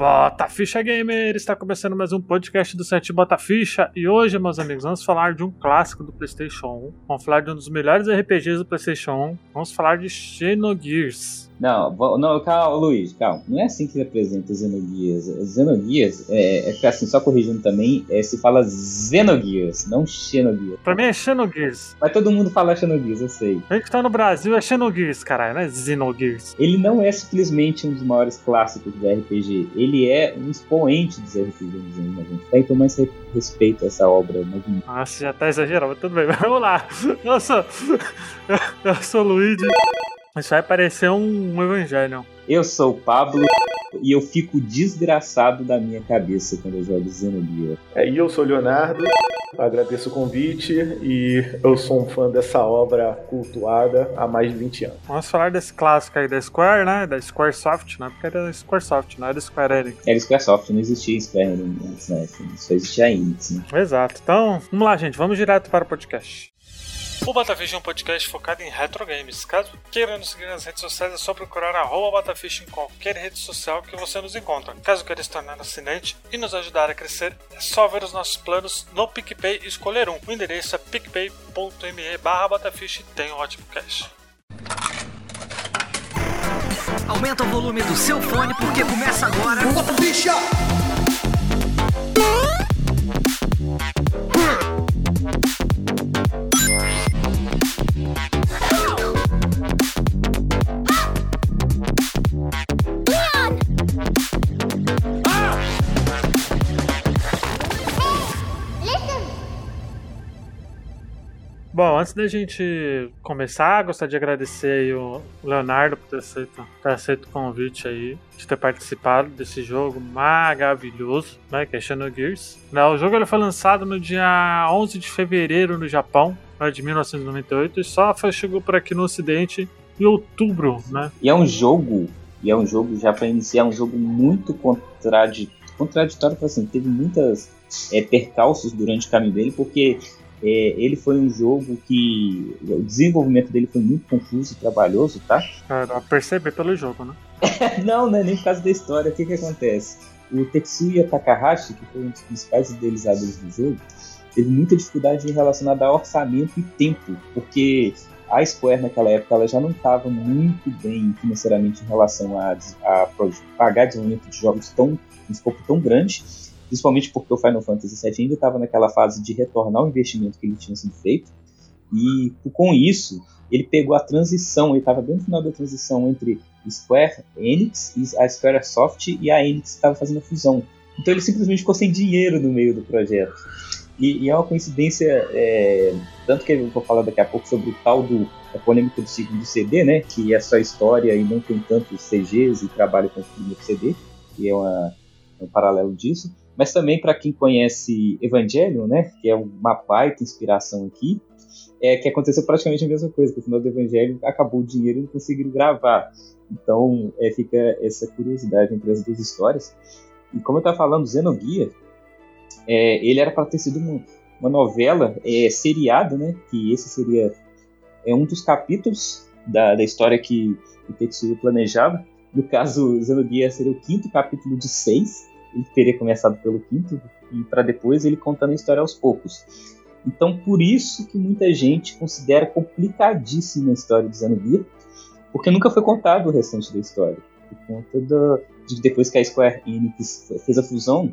Bota Ficha Gamer! Está começando mais um podcast do site Bota Ficha e hoje, meus amigos, vamos falar de um clássico do PlayStation 1. Vamos falar de um dos melhores RPGs do PlayStation 1. Vamos falar de Xenogears. Não, não, calma, Luiz, calma. Não é assim que ele apresenta Xenogears. Xenogears, é, é assim, só corrigindo também, é, se fala Xenogears, não Xenogears. Pra mim é Xenogears. Mas todo mundo fala Xenogears, eu sei. A gente tá no Brasil, é Xenogears, caralho, não é Xenogears. Ele não é simplesmente um dos maiores clássicos do RPG, ele é um expoente dos RPGs dos anos 90. Tá? Então, mais respeito a essa obra. Mas... Nossa, já tá exagerando, mas tudo bem. Vamos lá. Eu sou, eu sou o Luigi. Isso vai parecer um, um evangelho. Eu sou o Pablo e eu fico desgraçado da minha cabeça quando eu jogo Xenogears. É, e eu sou o Leonardo, agradeço o convite e eu sou um fã dessa obra cultuada há mais de 20 anos. Vamos falar desse clássico aí da Square, né? Da Squaresoft, né? Porque era da Squaresoft, não era da Square Enix. Era Squaresoft, não existia Square Enix, né? Só existia a Enix, né? Exato. Então, vamos lá, gente. Vamos direto para o podcast. O Batafish é um podcast focado em retro games. Caso queira nos seguir nas redes sociais, é só procurar arroba Batafish em qualquer rede social que você nos encontra. Caso queira se tornar assinante e nos ajudar a crescer, é só ver os nossos planos no PicPay e escolher um. O endereço é picpay.me barra Batafish e tem um ótimo cash. Aumenta o volume do seu fone porque começa agora. Bataficha! Bom, antes da gente começar, gostaria de agradecer o Leonardo por ter aceito, ter aceito o convite aí, de ter participado desse jogo maravilhoso, né, que é Xenogears. Né, o jogo ele foi lançado no dia 11 de fevereiro no Japão, né, de 1998, e só chegou por aqui no ocidente em outubro, né? E é um jogo, e é um jogo, já para iniciar, é um jogo muito contraditório, contraditório, assim, teve muitas é, percalços durante o caminho dele, porque é, ele foi um jogo que o desenvolvimento dele foi muito confuso e trabalhoso, tá? É, perceber pelo jogo, né? não, né? Nem por causa da história. O que que acontece? O Tetsuya Takahashi, que foi um dos principais idealizadores do jogo, teve muita dificuldade relacionada a orçamento e tempo, porque a Square naquela época ela já não estava muito bem financeiramente em relação a, a, a pagar desenvolvimento de jogos tão um escopo tão grande principalmente porque o Final Fantasy VII ainda estava naquela fase de retornar o investimento que ele tinha sido feito, e com isso ele pegou a transição, ele estava bem no final da transição entre Square Enix a Squaresoft e a Enix estava fazendo fusão. Então ele simplesmente ficou sem dinheiro no meio do projeto. E, e é uma coincidência, é, tanto que eu vou falar daqui a pouco sobre o tal do a polêmica do segundo CD, né, que é só história e não tem tantos CGs e trabalho com o CD, que é, uma, é um paralelo disso mas também para quem conhece Evangelion, né, que é uma baita inspiração aqui, é que aconteceu praticamente a mesma coisa, que no final do Evangelho acabou o dinheiro e não conseguiram gravar. Então é, fica essa curiosidade entre as duas histórias. E como eu estava falando, Xenoguia, é, ele era para ter sido uma, uma novela é, seriada, né, que esse seria é um dos capítulos da, da história que o Tetsuya planejava. No caso, Xenoguia seria o quinto capítulo de seis, ele teria começado pelo quinto e para depois ele contando a história aos poucos. Então, por isso que muita gente considera complicadíssima a história de Xenogears, porque nunca foi contado o restante da história. Por conta do, de depois que a Square Enix fez a fusão,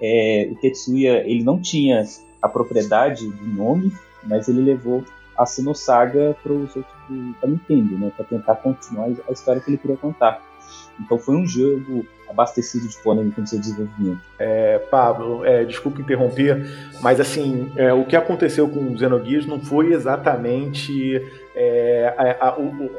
é, o Tetsuya ele não tinha a propriedade do nome, mas ele levou a Sinosaga para para Nintendo, né, para tentar continuar a história que ele queria contar. Então foi um jogo abastecido de polêmica no seu desenvolvimento. É, Pablo, é, desculpa interromper, mas assim, é, o que aconteceu com o Xenogears não foi exatamente é, a, a, o, o,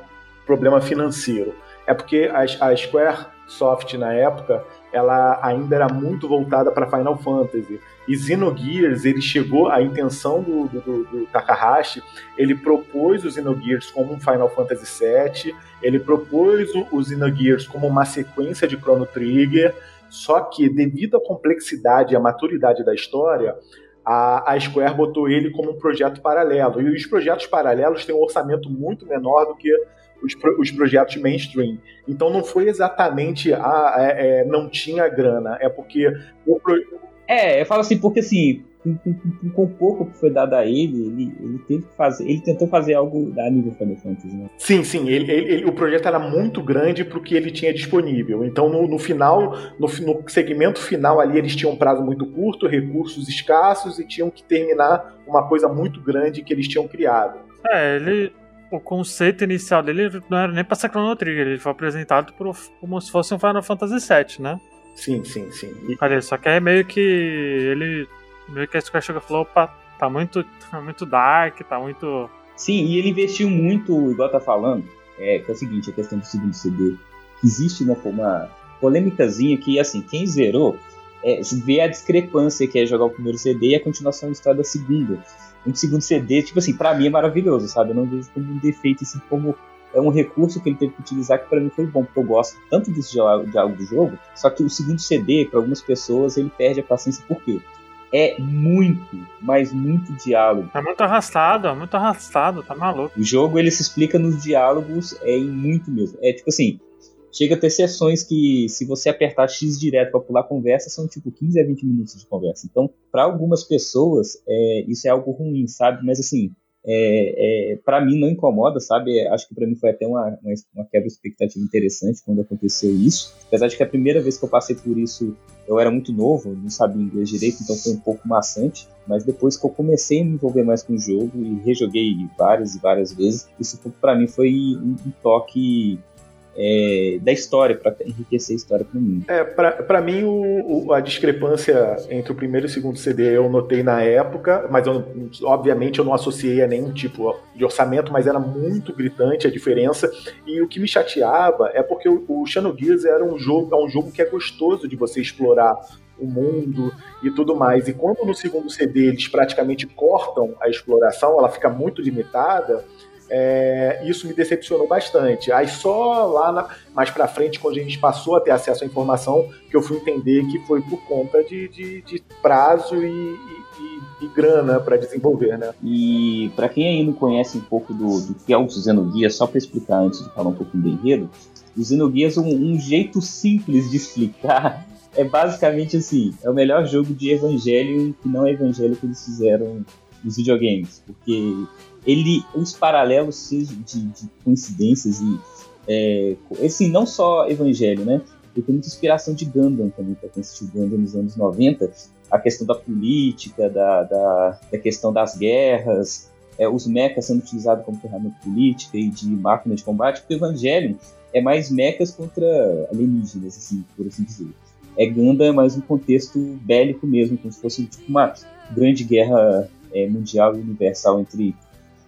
problema financeiro. É porque a, a Square Soft na época ela ainda era muito voltada para Final Fantasy. E Xenogears, ele chegou, a intenção do, do, do, Takahashi, ele propôs o Xenogears como um Final Fantasy VII, ele propôs o, o Xenogears como uma sequência de Chrono Trigger, só que devido à complexidade e à maturidade da história, a Square botou ele como um projeto paralelo. E os projetos paralelos têm um orçamento muito menor do que os, os projetos mainstream. Então não foi exatamente a, é, é, não tinha grana, é porque o pro... É, eu falo assim, porque assim, com, com, com, pouco que foi dado a ele, ele, ele teve que fazer, ele tentou fazer algo a nível Final Fantasy, né? Sim, sim, ele, ele, o projeto era muito grande para o que ele tinha disponível. Então, no, no final, no, no, segmento final ali, eles tinham um prazo muito curto, recursos escassos e tinham que terminar uma coisa muito grande que eles tinham criado. É, ele, o conceito inicial dele não era nem para ser Chrono Trigger, ele foi apresentado por, como se fosse um Final Fantasy VII, né? Sim, sim, sim. E... Olha, só que é meio que ele meio que a Square chegou e falou, opa, tá muito, tá muito dark, tá muito. Sim, e ele investiu muito, igual tá falando, é, que é o seguinte, a questão do segundo CD, que existe uma, uma polêmicazinha que, assim, quem zerou é, vê a discrepância que é jogar o primeiro CD e a continuação da história da segunda. Um segundo CD, tipo assim, pra mim é maravilhoso, sabe? Eu não vejo como um defeito, assim, como é um recurso que ele teve que utilizar que para mim foi bom, porque eu gosto tanto desse diálogo do jogo, só que o segundo CD, para algumas pessoas, ele perde a paciência, por quê? é muito, mas muito diálogo. É muito arrastado, é muito arrastado, tá maluco. O jogo ele se explica nos diálogos é em muito mesmo. É tipo assim, chega a ter sessões que se você apertar X direto para pular conversa, são tipo 15 a 20 minutos de conversa. Então, para algumas pessoas, é, isso é algo ruim, sabe? Mas assim, é, é, para mim não incomoda, sabe? Acho que para mim foi até uma, uma, uma, quebra de expectativa interessante quando aconteceu isso. Apesar de que a primeira vez que eu passei por isso eu era muito novo, não sabia inglês direito, então foi um pouco maçante. Mas depois que eu comecei a me envolver mais com o jogo e rejoguei várias e várias vezes, isso para mim foi um, um toque é, da história, para enriquecer a história para mim. É, para mim, o, o, a discrepância entre o primeiro e o segundo CD eu notei na época, mas eu, obviamente eu não associei a nenhum tipo de orçamento, mas era muito gritante a diferença. E o que me chateava é porque o, o Xenogears era um jogo, é um jogo que é gostoso de você explorar o mundo e tudo mais. E quando no segundo CD eles praticamente cortam a exploração, ela fica muito limitada é, isso me decepcionou bastante. Aí só lá na, mais para frente, quando a gente passou a ter acesso à informação, que eu fui entender que foi por conta de, de, de prazo e, e, e grana para desenvolver, né? E para quem não conhece um pouco do, do que é o Xenoguia, só para explicar antes de falar um pouco do enredo, o Xenoguia é um, um jeito simples de explicar é basicamente assim: é o melhor jogo de Evangelho que não é Evangelho que eles fizeram nos videogames, porque ele os paralelos de, de coincidências e é, assim, não só Evangelho, né? Ele tem muita inspiração de Gundam também, para quem assistiu Gundam nos anos 90, a questão da política, da, da, da questão das guerras, é, os mechas sendo utilizados como ferramenta política e de máquina de combate, porque o Evangelho é mais mechas contra alienígenas, assim, por assim dizer. É Gundam é mais um contexto bélico mesmo, como se fosse tipo, uma grande guerra é, mundial e universal entre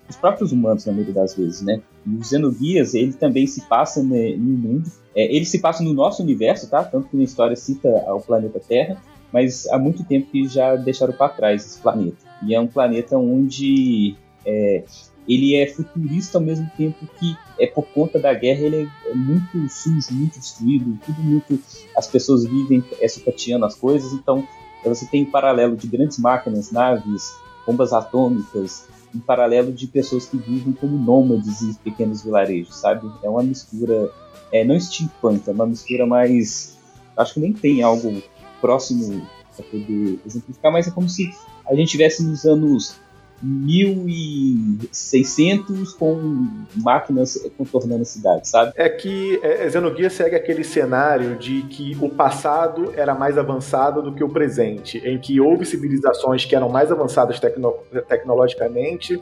os próprios humanos, na maioria das vezes, né? O Xenoguias, ele também se passa né, no mundo, é, ele se passa no nosso universo, tá? Tanto que na história cita o planeta Terra, mas há muito tempo que já deixaram para trás esse planeta. E é um planeta onde é, ele é futurista ao mesmo tempo que é por conta da guerra ele é muito sujo, muito destruído, tudo muito as pessoas vivem é, sucateando as coisas, então você tem um paralelo de grandes máquinas, naves, bombas atômicas, em paralelo de pessoas que vivem como nômades em pequenos vilarejos, sabe? É uma mistura, é, não steampunk, é uma mistura mais. Acho que nem tem algo próximo para poder exemplificar, mas é como se a gente tivesse nos anos 1600 com máquinas contornando a cidade, sabe? É que é, Xenoguia segue aquele cenário de que o passado era mais avançado do que o presente, em que houve civilizações que eram mais avançadas tecno tecnologicamente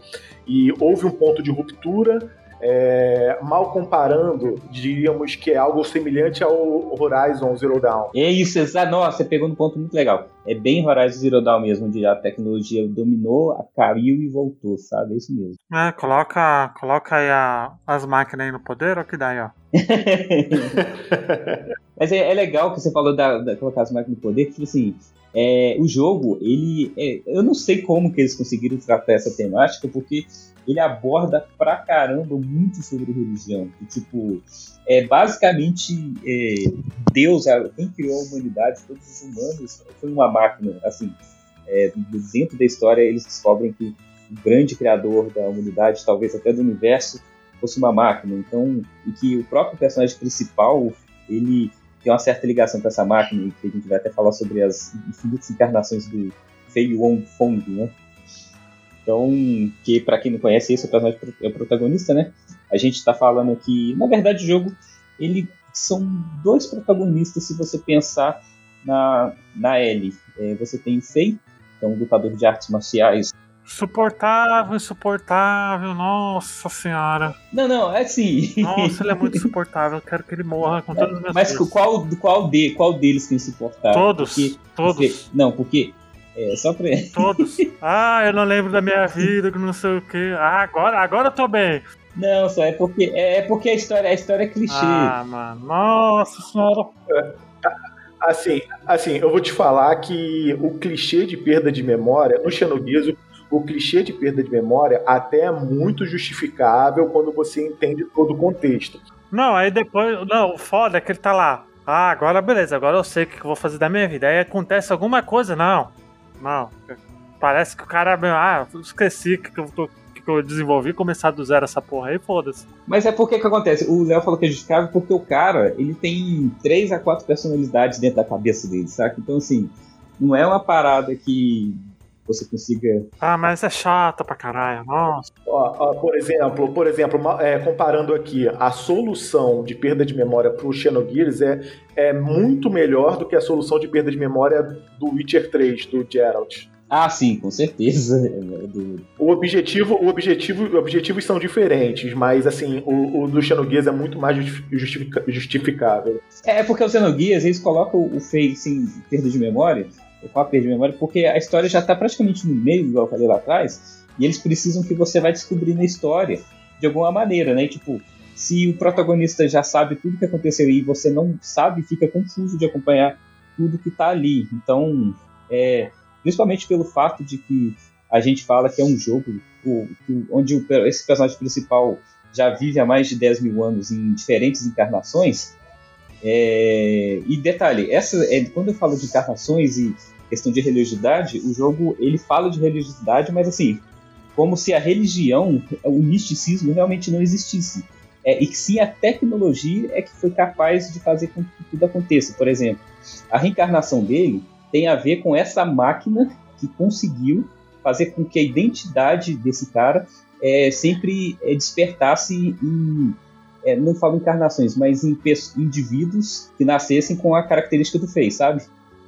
e houve um ponto de ruptura é, mal comparando, diríamos que é algo semelhante ao Horizon Zero Dawn. É isso, exato. Nossa, você pegou um ponto muito legal. É bem Horizon Zero Dawn mesmo, onde a tecnologia dominou, caiu e voltou, sabe? É isso mesmo. É, coloca, coloca aí a, as máquinas aí no poder, o que dá aí, ó. Mas é, é, legal que você falou da, da colocar as máquinas no poder, que tipo assim, é, o jogo, ele. É, eu não sei como que eles conseguiram tratar essa temática, porque ele aborda pra caramba muito sobre religião. E, tipo, é basicamente é, Deus, quem criou a humanidade, todos os humanos, foi uma máquina. Assim, é, dentro da história, eles descobrem que o grande criador da humanidade, talvez até do universo, fosse uma máquina. Então, e que o próprio personagem principal, ele tem uma certa ligação com essa máquina, e que a gente vai até falar sobre as infinitas encarnações do Fei Wong Fong, né? Então, que para quem não conhece, esse é o personagem é o protagonista, né? A gente está falando aqui, na verdade, o jogo ele são dois protagonistas se você pensar na, na L. É, você tem o Fei, que é um lutador de artes marciais. Suportável, insuportável, nossa senhora. Não, não, é assim. Nossa, ele é muito insuportável, eu quero que ele morra com todas as minhas Mas qual, qual, de, qual deles que é insuportável? Todos, porque, todos. Porque, não, porque é, só pra... Todos. Ah, eu não lembro da minha vida, que não sei o quê. Ah, agora, agora eu tô bem. Não, só é porque é, é porque a história, a história é clichê. Ah, mano. Nossa senhora. Assim, assim, eu vou te falar que o clichê de perda de memória, no Xenogears, o, o clichê de perda de memória até é muito justificável quando você entende todo o contexto. Não, aí depois. Não, o foda é que ele tá lá. Ah, agora beleza, agora eu sei o que eu vou fazer da minha vida. Aí acontece alguma coisa, não. Não. Parece que o cara. Ah, esqueci que eu tô que eu desenvolvi começar do zero essa porra aí, foda-se. Mas é porque que acontece? O Léo falou que é justificável porque o cara, ele tem três a quatro personalidades dentro da cabeça dele, saca? Então, assim, não é uma parada que você consiga. Ah, mas é chata pra caralho, nossa. Ó, ó, por exemplo, por exemplo é, comparando aqui, a solução de perda de memória pro Xenogears é, é muito melhor do que a solução de perda de memória do Witcher 3, do Geralt. Ah, sim, com certeza. O objetivo, o objetivo, objetivos são diferentes, mas assim, o, o do Xenogears é muito mais justific, justificável. É, porque o Xenogears, eles colocam o Fei sem perda de memória, com a perda de memória, porque a história já está praticamente no meio, igual eu falei lá atrás, e eles precisam que você vai descobrindo a história de alguma maneira, né? Tipo, se o protagonista já sabe tudo que aconteceu e você não sabe, fica confuso de acompanhar tudo que está ali. Então, é, Principalmente pelo fato de que a gente fala que é um jogo onde esse personagem principal já vive há mais de 10 mil anos em diferentes encarnações. É, e detalhe, essa, é, quando eu falo de encarnações e questão de religiosidade, o jogo ele fala de religiosidade, mas assim, como se a religião, o misticismo realmente não existisse. É, e que sim a tecnologia é que foi capaz de fazer com que tudo aconteça. Por exemplo, a reencarnação dele tem a ver com essa máquina que conseguiu fazer com que a identidade desse cara é, sempre é, despertasse em, é, não falo encarnações, mas em indivíduos que nascessem com a característica do Face, sabe?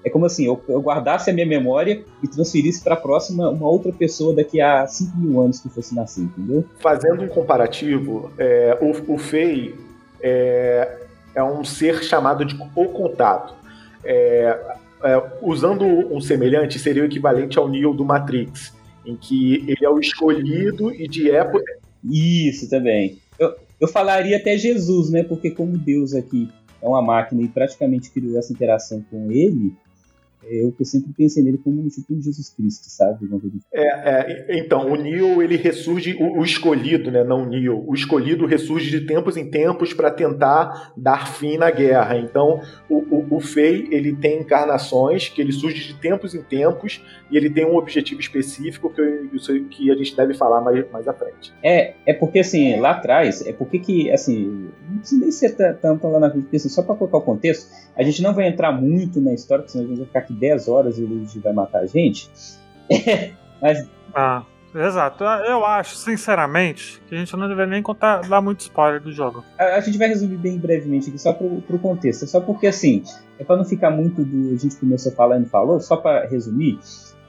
É como assim, eu, eu guardasse a minha memória e transferisse para a próxima uma outra pessoa daqui a 5 mil anos que fosse nascer, entendeu? Fazendo um comparativo, é, o, o Fei é, é um ser chamado de o contato. É, é, usando um semelhante, seria o equivalente ao Neo do Matrix, em que ele é o escolhido e de época. Isso também. Eu, eu falaria até Jesus, né? Porque como Deus aqui é uma máquina e praticamente criou essa interação com ele, eu que sempre pensei nele como um tipo de Jesus Cristo, sabe? É, é, então, o Neo, ele ressurge, o, o, escolhido, né? Não o Neo, o escolhido ressurge de tempos em tempos para tentar dar fim na guerra. Então, o, o, o Fei, ele tem encarnações que ele surge de tempos em tempos e ele tem um objetivo específico que, eu, que a gente deve falar mais, mais à frente. É, é porque, assim, lá atrás, é porque que, assim, não precisa nem ser tanto lá na frente, porque, assim, só para colocar o contexto, a gente não vai entrar muito na história, porque senão a gente vai ficar aqui 10 horas e o Luigi vai matar a gente. Mas. Ah, exato. Eu acho, sinceramente, que a gente não deveria nem contar, dar muito spoiler do jogo. A, a gente vai resumir bem brevemente aqui, só pro, pro contexto. Só porque, assim, é para não ficar muito do. A gente começou falando e falou, só para resumir.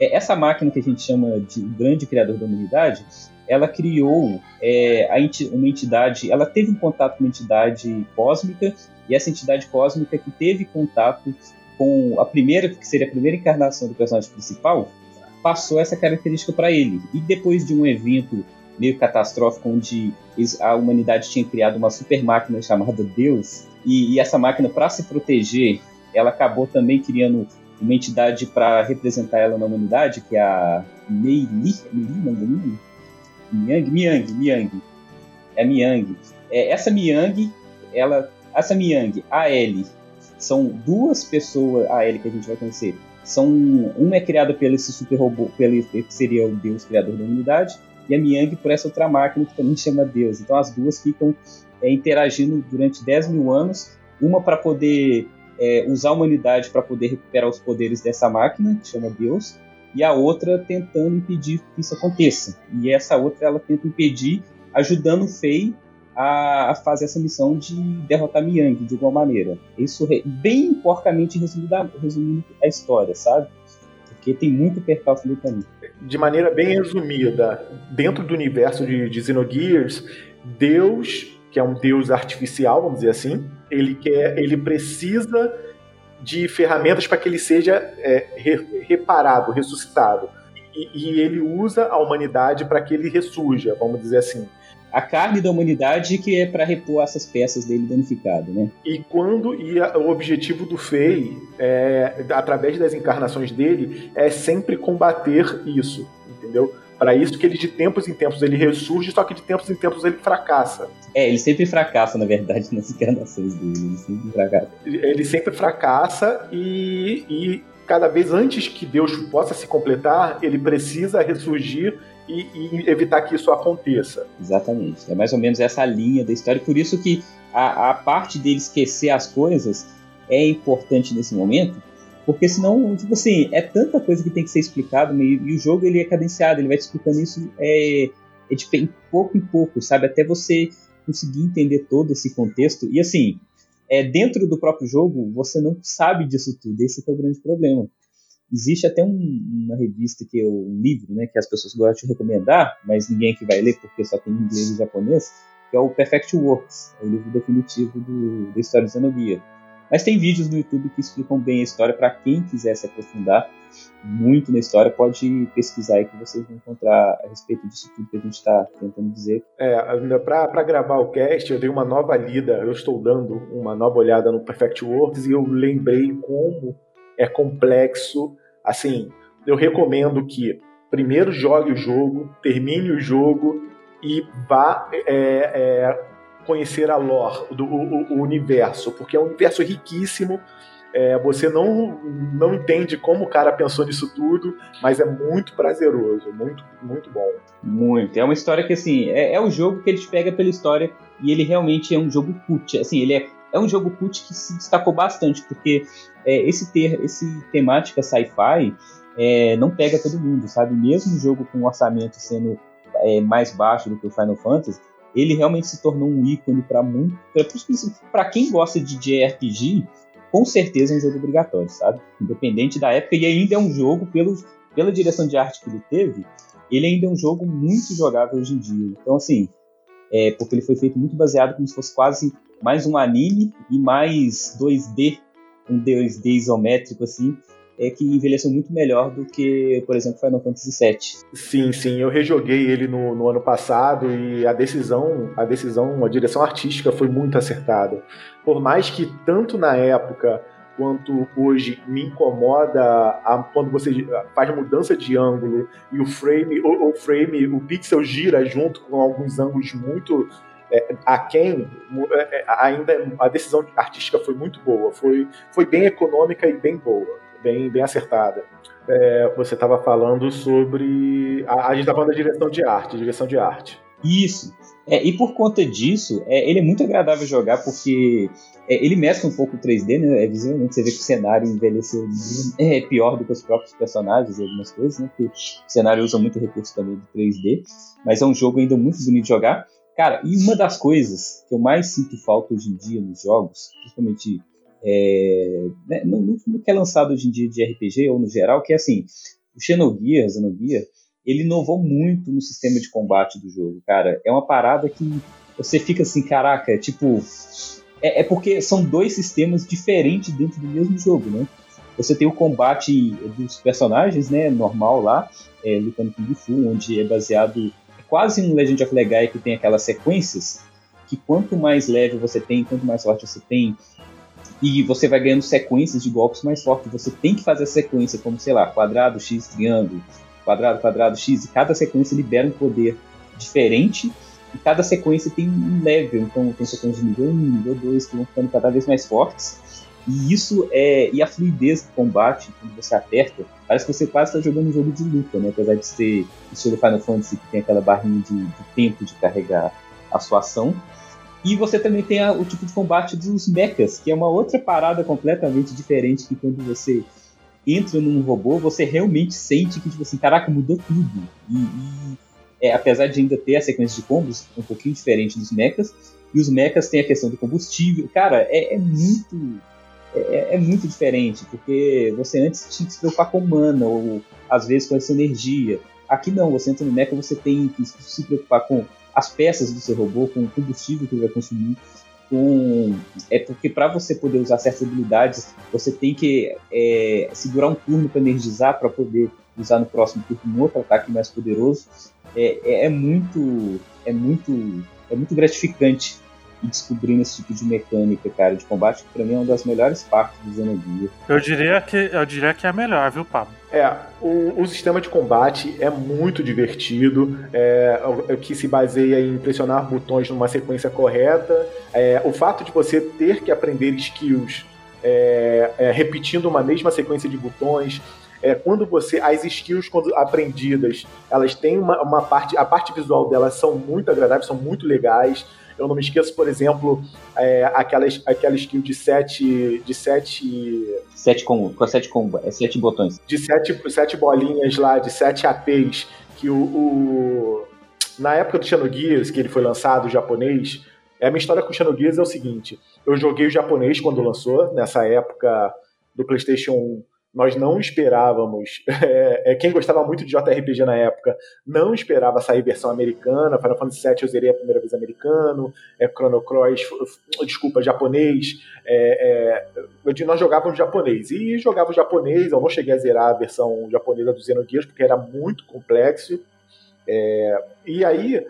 É, essa máquina que a gente chama de grande criador da humanidade, ela criou é, uma entidade, ela teve um contato com uma entidade cósmica, e essa entidade cósmica que teve contato com a primeira, que seria a primeira encarnação do personagem principal, passou essa característica para ele. E depois de um evento meio catastrófico, onde a humanidade tinha criado uma super máquina chamada Deus, e, e essa máquina, para se proteger, ela acabou também criando uma entidade para representar ela na humanidade, que é a Mei Li, Miyang, Miyang, Miyang, é a Miyang. É, essa Miyang, ela, essa Miyang, a L, são duas pessoas, a Ellie que a gente vai conhecer. São, uma é criada pelo esse super robô, pelo que seria o deus criador da humanidade, e a Miang por essa outra máquina que também chama Deus. Então as duas ficam é, interagindo durante 10 mil anos, uma para poder é, usar a humanidade para poder recuperar os poderes dessa máquina, que chama Deus, e a outra tentando impedir que isso aconteça. E essa outra ela tenta impedir, ajudando o Fei a, fazer essa missão de derrotar Miang de alguma maneira. Isso bem porcamente resumindo, resumindo a história, sabe? Porque tem muito percalço ali também. De maneira bem resumida, dentro do universo de, de Xenogears, Deus, que é um Deus artificial, vamos dizer assim, ele quer, ele precisa de ferramentas para que ele seja é, re, reparado, ressuscitado. E, e, ele usa a humanidade para que ele ressurja, vamos dizer assim. A carne da humanidade que é para repor essas peças dele danificadas, né? E quando e a, o objetivo do Fei, é, através das encarnações dele, é sempre combater isso, entendeu? Para isso que ele de tempos em tempos ele ressurge, só que de tempos em tempos ele fracassa. É, ele sempre fracassa, na verdade, nas encarnações dele. Ele sempre fracassa. Ele sempre fracassa e, e cada vez antes que Deus possa se completar, ele precisa ressurgir e, e, evitar que isso aconteça. Exatamente. É mais ou menos essa linha da história. Por isso que a, a parte dele esquecer as coisas é importante nesse momento, porque senão, tipo assim, é tanta coisa que tem que ser explicado e, e o jogo ele é cadenciado, ele vai te explicando isso é, é de pouco em pouco, sabe? Até você conseguir entender todo esse contexto. E assim, é, dentro do próprio jogo, você não sabe disso tudo. Esse é o grande problema. Existe até um, uma revista que é um livro, né, que as pessoas gostam de recomendar, mas ninguém que vai ler porque só tem inglês e japonês, que é o Perfect Works, é o livro definitivo do, da história de Zenobia. Mas tem vídeos no YouTube que explicam bem a história para quem quiser se aprofundar muito na história, pode pesquisar aí que vocês vão encontrar a respeito disso tudo que a gente está tentando dizer. É, para gravar o cast, eu dei uma nova lida, eu estou dando uma nova olhada no Perfect Works e eu lembrei como é complexo. Assim, eu recomendo que primeiro jogue o jogo, termine o jogo e vá é, é, conhecer a lore do o, o universo, porque é um universo riquíssimo. É, você não, não entende como o cara pensou nisso tudo, mas é muito prazeroso, muito, muito bom. Muito. É uma história que, assim, é, é o jogo que ele te pega pela história e ele realmente é um jogo cult. Assim, ele é, é um jogo cult que se destacou bastante, porque é, esse, ter, esse temática sci-fi é, não pega todo mundo, sabe? Mesmo o jogo com orçamento sendo é, mais baixo do que o Final Fantasy, ele realmente se tornou um ícone para muito. Para quem gosta de JRPG, com certeza é um jogo obrigatório, sabe? Independente da época, e ainda é um jogo, pelo, pela direção de arte que ele teve, ele ainda é um jogo muito jogável hoje em dia. Então, assim, é, porque ele foi feito muito baseado como se fosse quase mais um anime e mais 2D, um 2D isométrico, assim, é que envelheceu muito melhor do que, por exemplo, Final Fantasy VII. Sim, sim, eu rejoguei ele no, no, ano passado e a decisão, a decisão, a direção artística foi muito acertada. Por mais que tanto na época quanto hoje me incomoda a, quando você faz mudança de ângulo e o frame, o, o frame, o pixel gira junto com alguns ângulos muito é, aquém, é, é, ainda a decisão artística foi muito boa, foi, foi bem econômica e bem boa bem, bem acertada. É, você estava falando sobre. A, a gente estava falando da direção de arte, direção de arte. Isso. É, e por conta disso, é, ele é muito agradável jogar porque é, ele mescla um pouco o 3D, né? É, visivelmente você vê que o cenário envelheceu é pior do que os próprios personagens e algumas coisas, né? Porque o cenário usa muito recurso também do 3D, mas é um jogo ainda muito bonito de jogar. Cara, e uma das coisas que eu mais sinto falta hoje em dia nos jogos, principalmente é, né, no, no, que é lançado hoje em dia de RPG ou no geral, que é assim, o Xenogear, Xenogear, ele inovou muito no sistema de combate do jogo, cara. É uma parada que você fica assim, caraca, é tipo. É, é porque são dois sistemas diferentes dentro do mesmo jogo, né? Você tem o combate dos personagens, né, normal lá, é, lutando com o Fu, onde é baseado quase um Legend of Legaia que tem aquelas sequências que quanto mais leve você tem, quanto mais forte você tem, e você vai ganhando sequências de golpes mais fortes. Você tem que fazer a sequência, como sei lá, quadrado, X, triângulo, quadrado, quadrado, X, e cada sequência libera um poder diferente. E cada sequência tem um level, então tem sequências de nível 1, nível 2, que vão ficando cada vez mais fortes. E isso é. E a fluidez do combate, quando você aperta, parece que você quase está jogando um jogo de luta, né? Apesar de ser estilo Final Fantasy, que tem aquela barrinha de, de tempo de carregar a sua ação. E você também tem a, o tipo de combate dos mechas, que é uma outra parada completamente diferente que quando você entra num robô, você realmente sente que, tipo assim, caraca, mudou tudo. E, e é, apesar de ainda ter a sequência de combos um pouquinho diferente dos mechas, e os mechas têm a questão do combustível. Cara, é, é muito. É, é, muito diferente, porque você antes tinha que se preocupar com mana, ou às vezes com essa energia. Aqui não, você entra no mecha, você tem que se preocupar com as peças do seu robô, com o combustível que ele vai consumir, com é porque para você poder usar certas habilidades, você tem que é, segurar um turno para energizar para poder usar no próximo turno um outro ataque mais poderoso. É, é, é, muito é muito é muito gratificante ir descobrindo esse tipo de mecânica, cara, de combate, que pra mim é uma das melhores partes do Xenogears. Eu diria que, eu diria que é a melhor, viu, Pablo? É, o, o sistema de combate é muito divertido, é, é, que se baseia em pressionar botões numa sequência correta. É, o fato de você ter que aprender skills é, é, repetindo uma mesma sequência de botões, é, quando você as skills quando aprendidas elas têm uma, uma, parte a parte visual delas são muito agradáveis são muito legais eu não me esqueço, por exemplo, é, aquela, aquela skill de sete. De sete. Sete com, com sete, com, é sete botões. De sete, sete bolinhas lá, de sete APs, que o, o na época do Xenogears, que ele foi lançado, o japonês, a minha história com o Xenogears é o seguinte: eu joguei o japonês quando lançou, nessa época do PlayStation 1 nós não esperávamos. É, é, quem gostava muito de JRPG na época não esperava sair versão americana. Final Fantasy VII eu zerei a primeira vez americano, é, Chrono Cross, desculpa, japonês. É, é, nós jogávamos japonês. E jogava japonês, eu não cheguei a zerar a versão japonesa do Xenogears porque era muito complexo. É, e aí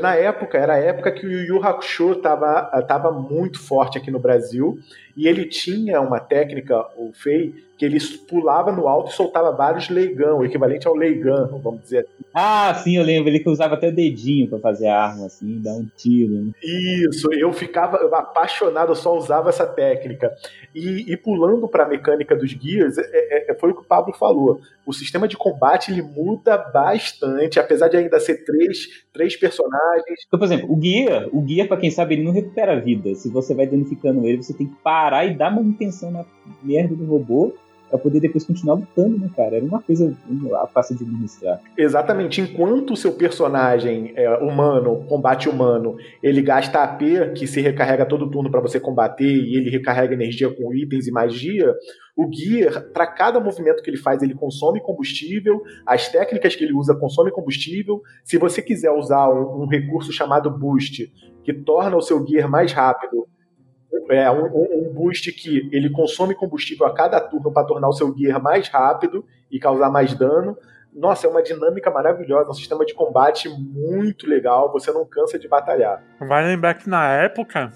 na época, era a época que o Yu Yu Hakusho estava tava muito forte aqui no Brasil, e ele tinha uma técnica, o Fei, que ele pulava no alto e soltava vários leigão, o equivalente ao leigão, vamos dizer assim. Ah, sim, eu lembro. Ele que usava até o dedinho para fazer a arma, assim, dar um tiro. Né? Isso, eu ficava apaixonado, eu só usava essa técnica. E, e pulando para a mecânica dos guias, é, é, é, foi o que o Pablo falou. O sistema de combate ele muda bastante, apesar de ainda ser três, três personagens. Então, por exemplo, o guia, o guia, para quem sabe, ele não recupera a vida. Se você vai danificando ele, você tem que parar e dar manutenção na merda do robô para poder depois continuar lutando, né, cara? Era uma coisa fácil de administrar. Exatamente. Enquanto o seu personagem é, humano, combate humano, ele gasta AP, que se recarrega todo turno para você combater, e ele recarrega energia com itens e magia, o Gear, para cada movimento que ele faz, ele consome combustível, as técnicas que ele usa consomem combustível. Se você quiser usar um, um recurso chamado Boost, que torna o seu Gear mais rápido, é, um, um, boost que ele consome combustível a cada turno para tornar o seu gear mais rápido e causar mais dano. Nossa, é uma dinâmica maravilhosa, um sistema de combate muito legal, você não cansa de batalhar. Vai lembrar que na época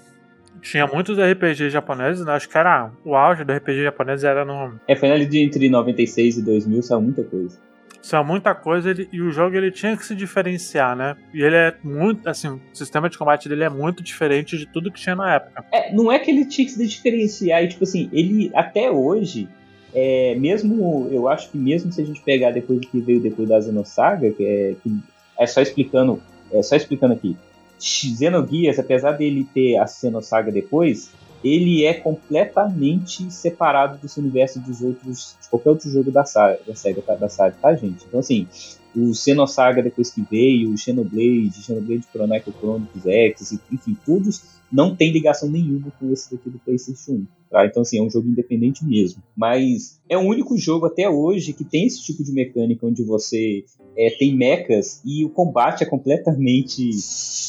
tinha muitos RPG japoneses, né? acho que era o auge do RPG japonês era no. É, foi ali de entre 96 e 2000, saiu muita coisa. São muita coisa ele, e o jogo ele tinha que se diferenciar, né? E ele é muito, assim, o sistema de combate dele é muito diferente de tudo que tinha na época. É, não é que ele tinha que se diferenciar, e tipo assim, ele até hoje, é, mesmo, eu acho que mesmo se a gente pegar depois do que veio depois da Xenosaga, que é, que é só explicando, é só explicando aqui, Xenogears, apesar dele ter a Xenosaga depois, ele é completamente separado desse universo dos outros, de qualquer outro jogo da saga, da SEGA, tá, da saga, tá, gente? Então, assim, o Xenosaga depois que veio, o Xenoblade, Xenoblade Chronicle Chronicles X, enfim, todos não tem ligação nenhuma com esse daqui do PlayStation 1. Tá? Então, assim, é um jogo independente mesmo. Mas é o único jogo até hoje que tem esse tipo de mecânica onde você é, tem mechas e o combate é completamente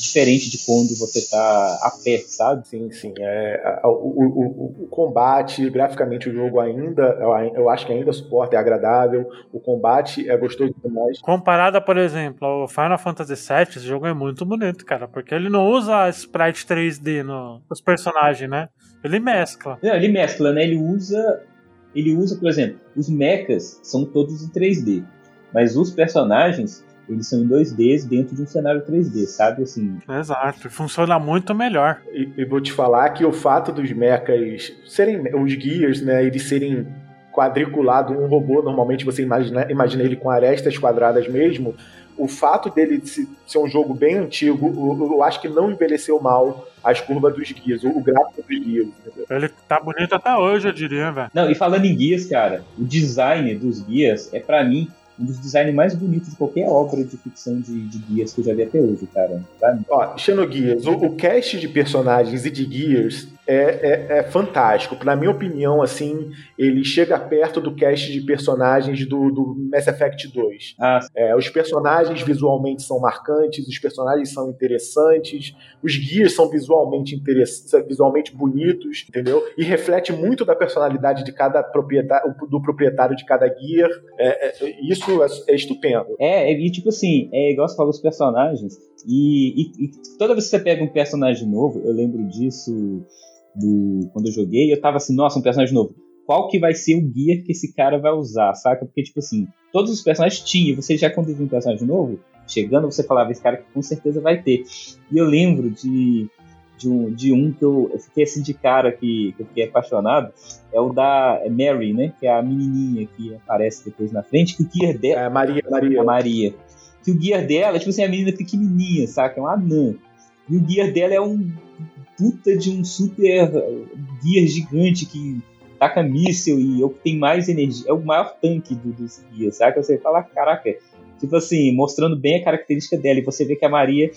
diferente de quando você tá a pé, sabe? Sim, sim. É, o, o, o, o, combate, graficamente, o jogo ainda, eu acho que ainda suporta, é agradável. O combate é gostoso demais. Comparada, por exemplo, ao Final Fantasy VII, esse jogo é muito bonito, cara, porque ele não usa sprite 3D no, nos personagens, né? Ele mescla. Não, ele mescla, né? Ele usa. Ele usa, por exemplo, os mechas são todos em 3D. Mas os personagens, eles são em 2D dentro de um cenário 3D, sabe? Assim. Exato, funciona muito melhor. E, e vou te falar que o fato dos mechas serem os gears, né, eles serem quadriculado um robô, normalmente você imagina, imagina ele com arestas quadradas mesmo. O fato dele ser um jogo bem antigo, eu, acho que não envelheceu mal as curvas dos guias, o, gráfico dos guias. Entendeu? Ele tá bonito até hoje, eu diria, velho. Não, e falando em guias, cara, o design dos guias é para mim um dos designs mais bonitos de qualquer obra de ficção de, de guias que eu já vi até hoje, cara. Pra mim. Ó, Xenoguias, o, o cast de personagens e de guias é, é, é, fantástico. Na minha opinião, assim, ele chega perto do cast de personagens do, do Mass Effect 2. Ah. É, os personagens visualmente são marcantes, os personagens são interessantes, os guias são visualmente interessantes, visualmente bonitos, entendeu? E reflete muito da personalidade de cada proprietário, do proprietário de cada guia. É, é, isso é, é, estupendo. É, e tipo assim, é igual você falou, os personagens. E, e, e toda vez que você pega um personagem novo, eu lembro disso do quando eu joguei, eu tava assim, nossa, um personagem novo. Qual que vai ser o guia que esse cara vai usar, saca? Porque, tipo assim, todos os personagens tinham. Você já viu um personagem novo, chegando, você falava, esse cara que com certeza vai ter. E eu lembro de, de, um, de um que eu, eu fiquei assim de cara que, que eu fiquei apaixonado. É o da Mary, né? Que é a menininha que aparece depois na frente, que o guia dela... É a Maria, Maria. A Maria. Que o guia dela, tipo assim, a menina pequenininha, saca? É uma anã. E o guia dela é um puta de um super guia gigante que taca míssil e é o que tem mais energia, é o maior tanque do, dos guias, sabe? Você fala, caraca, tipo assim, mostrando bem a característica dela. E você vê que a Maria,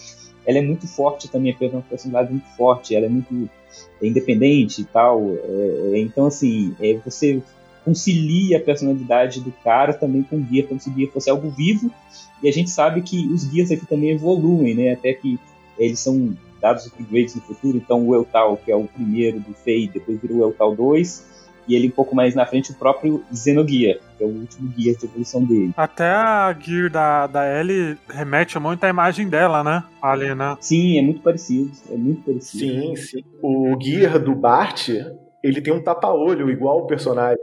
ela é muito forte também, é uma personalidade muito forte, ela é muito independente e tal. É, é, então, assim, é, você concilia a personalidade do cara também com o guia, como se o guia fosse algo vivo. E a gente sabe que os guias aqui também evoluem, né? Até que eles são dados upgrades no futuro. Então, o Eltal, que é o primeiro do FEI, depois virou o Eltal 2. E ele um pouco mais na frente, o próprio Xenogear, que é o último guia de evolução dele. Até a Gear da, da Ellie remete muito à imagem dela, né? Ali, né? Sim, é muito parecido. É muito parecido. Sim, sim. O Gear do Bart, ele tem um tapa-olho igual o personagem.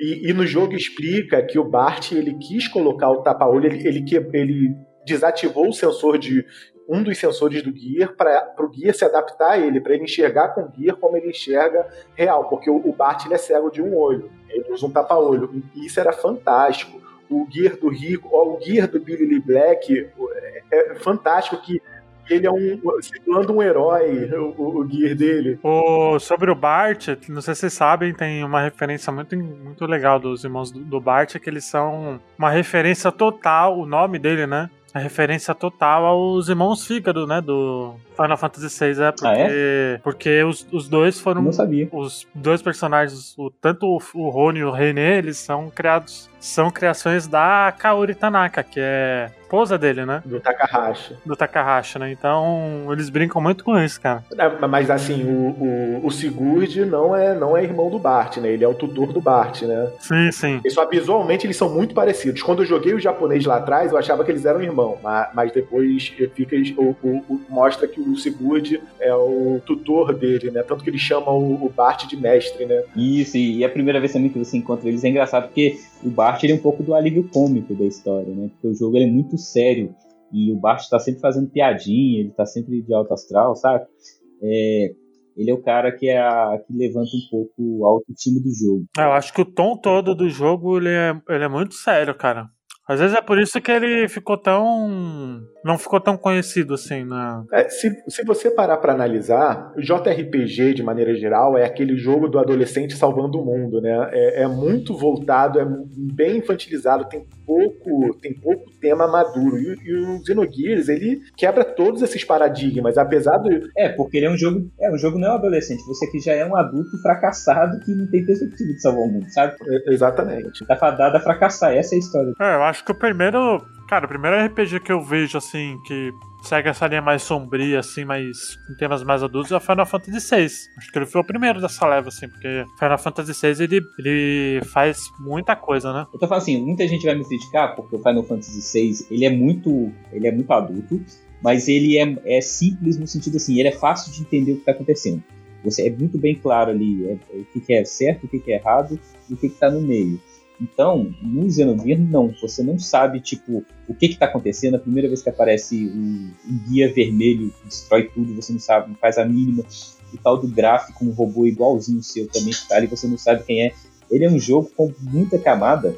E, e, no jogo explica que o Bart ele quis colocar o tapa-olho, ele, ele, ele desativou o sensor de, um dos sensores do Gear para o Gear se adaptar a ele, para ele enxergar com o Gear como ele enxerga real, porque o, o Bart ele é cego de um olho, ele usa um tapa-olho, e isso era fantástico. O Gear do Rico, o Gear do Billy Lee Black é, é fantástico que ele é um simulando um herói, o, o gear dele. O, sobre o Bart, não sei se vocês sabem, tem uma referência muito, muito legal dos irmãos do, do Bart, que eles são uma referência total, o nome dele, né? A referência total aos irmãos Fígaro, né? Do Final Fantasy VI, é porque, ah, é? porque os, os dois foram. Não sabia. Os dois personagens, o, tanto o, o Rony e o René, eles são criados. São criações da Kaori Tanaka, que é esposa dele, né? Do Takahashi. Do Takahashi, né? Então, eles brincam muito com isso, cara. É, mas assim, o, o, o Sigurd não é, não é irmão do Bart, né? Ele é o tutor do Bart, né? Sim, sim. E só visualmente eles são muito parecidos. Quando eu joguei o japonês lá atrás, eu achava que eles eram irmão, mas, mas depois fica, o, o, mostra que o Sigurd é o tutor dele, né? Tanto que ele chama o, o Bart de mestre, né? Isso, e a primeira vez também que você encontra eles é engraçado porque o Bart ele é um pouco do alívio cômico da história, né? Porque o jogo é muito sério e o Bart está sempre fazendo piadinha, ele está sempre de alto astral, sabe? É, ele é o cara que, é a, que levanta um pouco a autoestima do jogo. É, eu acho que o tom todo do jogo ele é, ele é muito sério, cara. Às vezes é por isso que ele ficou tão. não ficou tão conhecido assim, né? É, se, se você parar para analisar, o JRPG, de maneira geral, é aquele jogo do adolescente salvando o mundo, né? É, é muito voltado, é bem infantilizado, tem pouco, tem pouco tema maduro. E, e o Xenogears, ele quebra todos esses paradigmas, apesar do. É, porque ele é um jogo. É, o jogo não é um adolescente, você que já é um adulto fracassado que não tem perspectiva de salvar o mundo, sabe? É, exatamente. Tá fadado a fracassar, essa é a história. É, eu acho que o primeiro. Cara, o primeiro RPG que eu vejo, assim, que segue essa linha mais sombria, assim, mais. em temas mais adultos, é o Final Fantasy VI. Acho que ele foi o primeiro dessa leva, assim, porque Final Fantasy VI ele, ele faz muita coisa, né? Eu tô falando assim, muita gente vai me criticar, porque o Final Fantasy VI ele é muito. ele é muito adulto, mas ele é, é simples no sentido assim, ele é fácil de entender o que tá acontecendo. Você é muito bem claro ali é, é, o que, que é certo, o que, que é errado e o que está no meio. Então, no Xenogears, não. Você não sabe, tipo, o que está acontecendo. A primeira vez que aparece um, guia vermelho destrói tudo, você não sabe, não faz a mínima. O tal do gráfico, um robô igualzinho o seu também que tá ali, você não sabe quem é. Ele é um jogo com muita camada.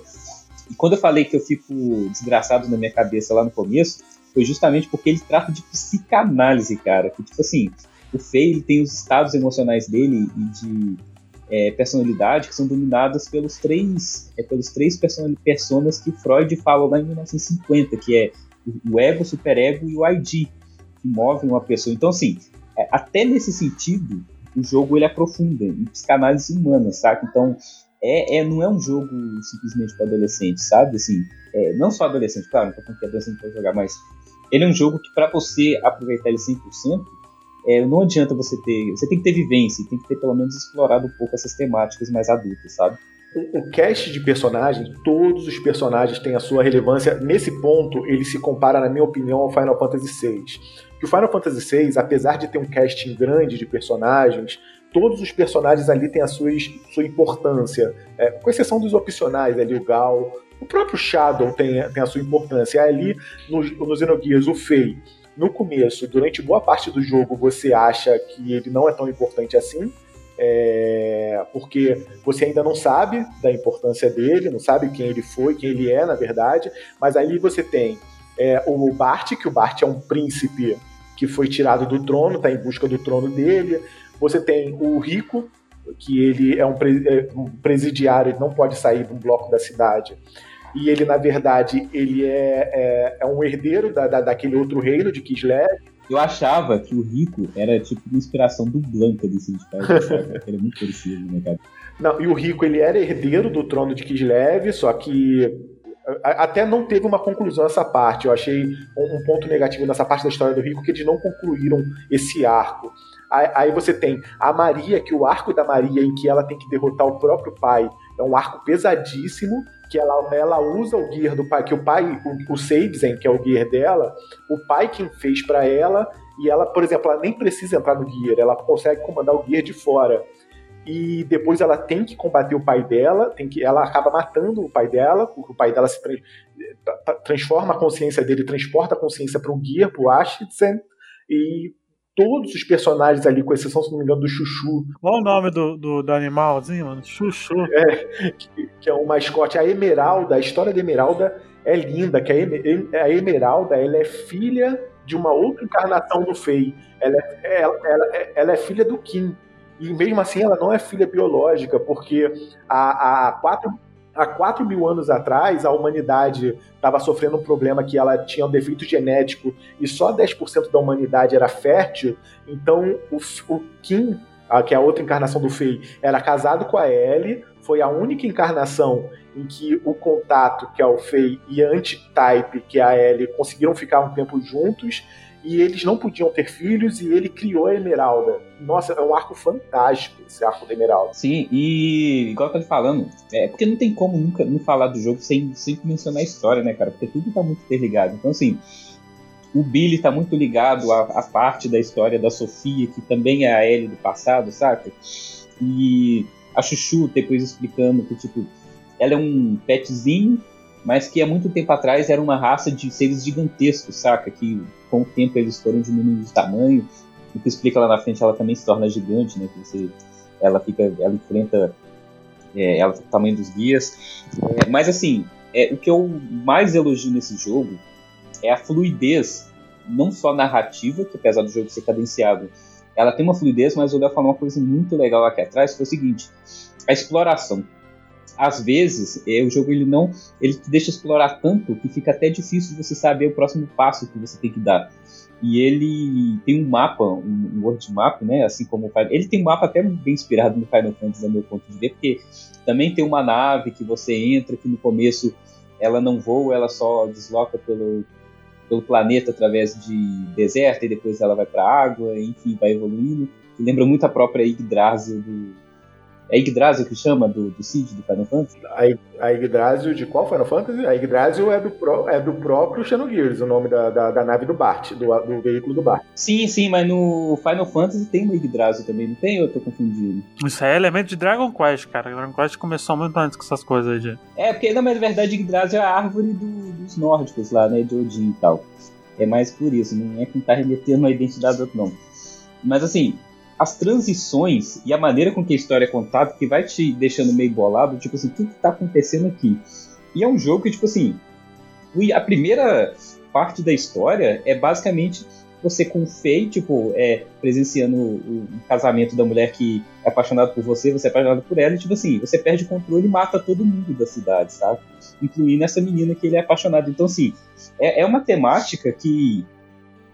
E quando eu falei que eu fico desgraçado na minha cabeça lá no começo, foi justamente porque ele trata de psicanálise, cara. Que, tipo assim, o Fei ele tem os estados emocionais dele e de é, personalidade que são dominadas pelos três, é, pelos três personas que Freud falou lá em 1950, que é o ego, o superego e o ID, que movem uma pessoa. Então, assim, é, até nesse sentido, o jogo ele aprofunda em psicanálise humana, sabe? Então, é, é, não é um jogo simplesmente para adolescente, sabe? Assim, é, não só adolescente, claro, não tô falando adolescente pode jogar, mas ele é um jogo que para você aproveitar ele 100%, é, não adianta você ter. Você tem que ter vivência, tem que ter pelo menos explorado um pouco essas temáticas mais adultas, sabe? O cast de personagens, todos os personagens têm a sua relevância. Nesse ponto, ele se compara, na minha opinião, ao Final Fantasy VI. Que o Final Fantasy VI, apesar de ter um casting grande de personagens, todos os personagens ali têm a sua, sua importância. É, com exceção dos opcionais, ali o Gal, o próprio Shadow tem, tem a sua importância. Ali, no, no Xenogears, o Fei no começo, durante boa parte do jogo, você acha que ele não é tão importante assim, é, porque você ainda não sabe da importância dele, não sabe quem ele foi, quem ele é, na verdade, mas aí você tem é, o Bart, que o Bart é um príncipe que foi tirado do trono, está em busca do trono dele, você tem o Rico, que ele é um, é presidiário, ele não pode sair de um bloco da cidade, e ele, na verdade, ele é, é, é um herdeiro da, da, daquele outro reino de Kislev. Eu achava que o Rico era tipo uma inspiração do Blanca desse Ele é muito parecido, né, cara? Não, e o Rico, ele era herdeiro do trono de Kislev, só que até não teve uma conclusão essa parte. Eu achei um, ponto negativo nessa parte da história do Rico que eles não concluíram esse arco. Aí você tem a Maria, que o arco da Maria, em que ela tem que derrotar o próprio pai, é um arco pesadíssimo que ela, ela usa o gear do pai, que o pai, o, o Seibzen, que é o gear dela, o pai quem fez para ela, e ela, por exemplo, ela nem precisa entrar no gear, ela consegue comandar o gear de fora. E depois ela tem que combater o pai dela, tem que, ela acaba matando o pai dela, porque o pai dela se transforma a consciência dele, transporta a consciência para o gear, para o e todos os personagens ali, com exceção, se não me engano, do Chuchu. Qual o nome do, do, do animalzinho, mano? Chuchu. É, que, que, é um mascote. A Emeralda, a história da Emeralda é linda, que a, a Emeralda ela é filha de uma outra encarnação do Fei. Ela é, ela, ela, ela é filha do Kim. E mesmo assim ela não é filha biológica, porque há, há quatro, há 4 mil anos atrás, a humanidade estava sofrendo um problema que ela tinha um defeito genético e só 10% da humanidade era fértil, então o, o Kim, que é a outra encarnação do Fei, era casado com a Ellie, foi a única encarnação em que o contato, que é o Fei, e a Antitype, que é a Ellie, conseguiram ficar um tempo juntos, e eles não podiam ter filhos e ele criou a Emeralda. Nossa, é um arco fantástico esse arco da Emeralda. Sim, e igual eu tô falando, é porque não tem como nunca não falar do jogo sem, sem mencionar a história, né, cara? Porque tudo tá muito interligado. Então, assim, o Billy tá muito ligado à, à parte da história da Sofia, que também é a Ellie do passado, saca? E a Chuchu depois explicando que, tipo, ela é um petzinho mas que há muito tempo atrás era uma raça de seres gigantescos, saca? Que com o tempo eles foram diminuindo de tamanho. O que explica lá na frente, ela também se torna gigante, né? Você, ela fica, ela enfrenta, é, ela o tamanho dos guias. É, mas assim, é, o que eu mais elogio nesse jogo é a fluidez, não só narrativa, que apesar do jogo ser cadenciado, ela tem uma fluidez, mas o Léo falou uma coisa muito legal aqui atrás, que foi o seguinte, a exploração às vezes é, o jogo ele não ele te deixa explorar tanto que fica até difícil você saber o próximo passo que você tem que dar. E ele tem um mapa um, um world map né assim como o Final ele tem um mapa até bem inspirado no Final Fantasy do meu ponto de ver porque também tem uma nave que você entra que no começo ela não voa ela só desloca pelo pelo planeta através de deserto e depois ela vai para água enfim vai evoluindo. Lembra muito a própria Yggdrasil do É Yggdrasil que chama do, do Cid do Final Fantasy? A, a Yggdrasil de qual Final Fantasy? A Yggdrasil é do, pro, é do próprio Xenogears, o nome da, da, da nave do Bart, do, do, veículo do Bart. Sim, sim, mas no Final Fantasy tem uma Yggdrasil também, não tem? Eu tô confundindo? Isso é elemento de Dragon Quest, cara. Dragon Quest começou muito antes com essas coisas aí. De... É, porque na verdade Yggdrasil é a árvore do, dos nórdicos lá, né? De Odin e tal. É mais por isso, não é quem tá remetendo a identidade do outro, não. Mas assim, as transições e a maneira com que a história é contada que vai te deixando meio bolado, tipo assim, o que, que tá acontecendo aqui? E é um jogo que, tipo assim, a primeira parte da história é basicamente você com Fei, tipo, é, presenciando o, o, casamento da mulher que é apaixonada por você, você é apaixonado por ela, e tipo assim, você perde o controle e mata todo mundo da cidade, sabe? Incluindo essa menina que ele é apaixonado. Então, assim, é, é uma temática que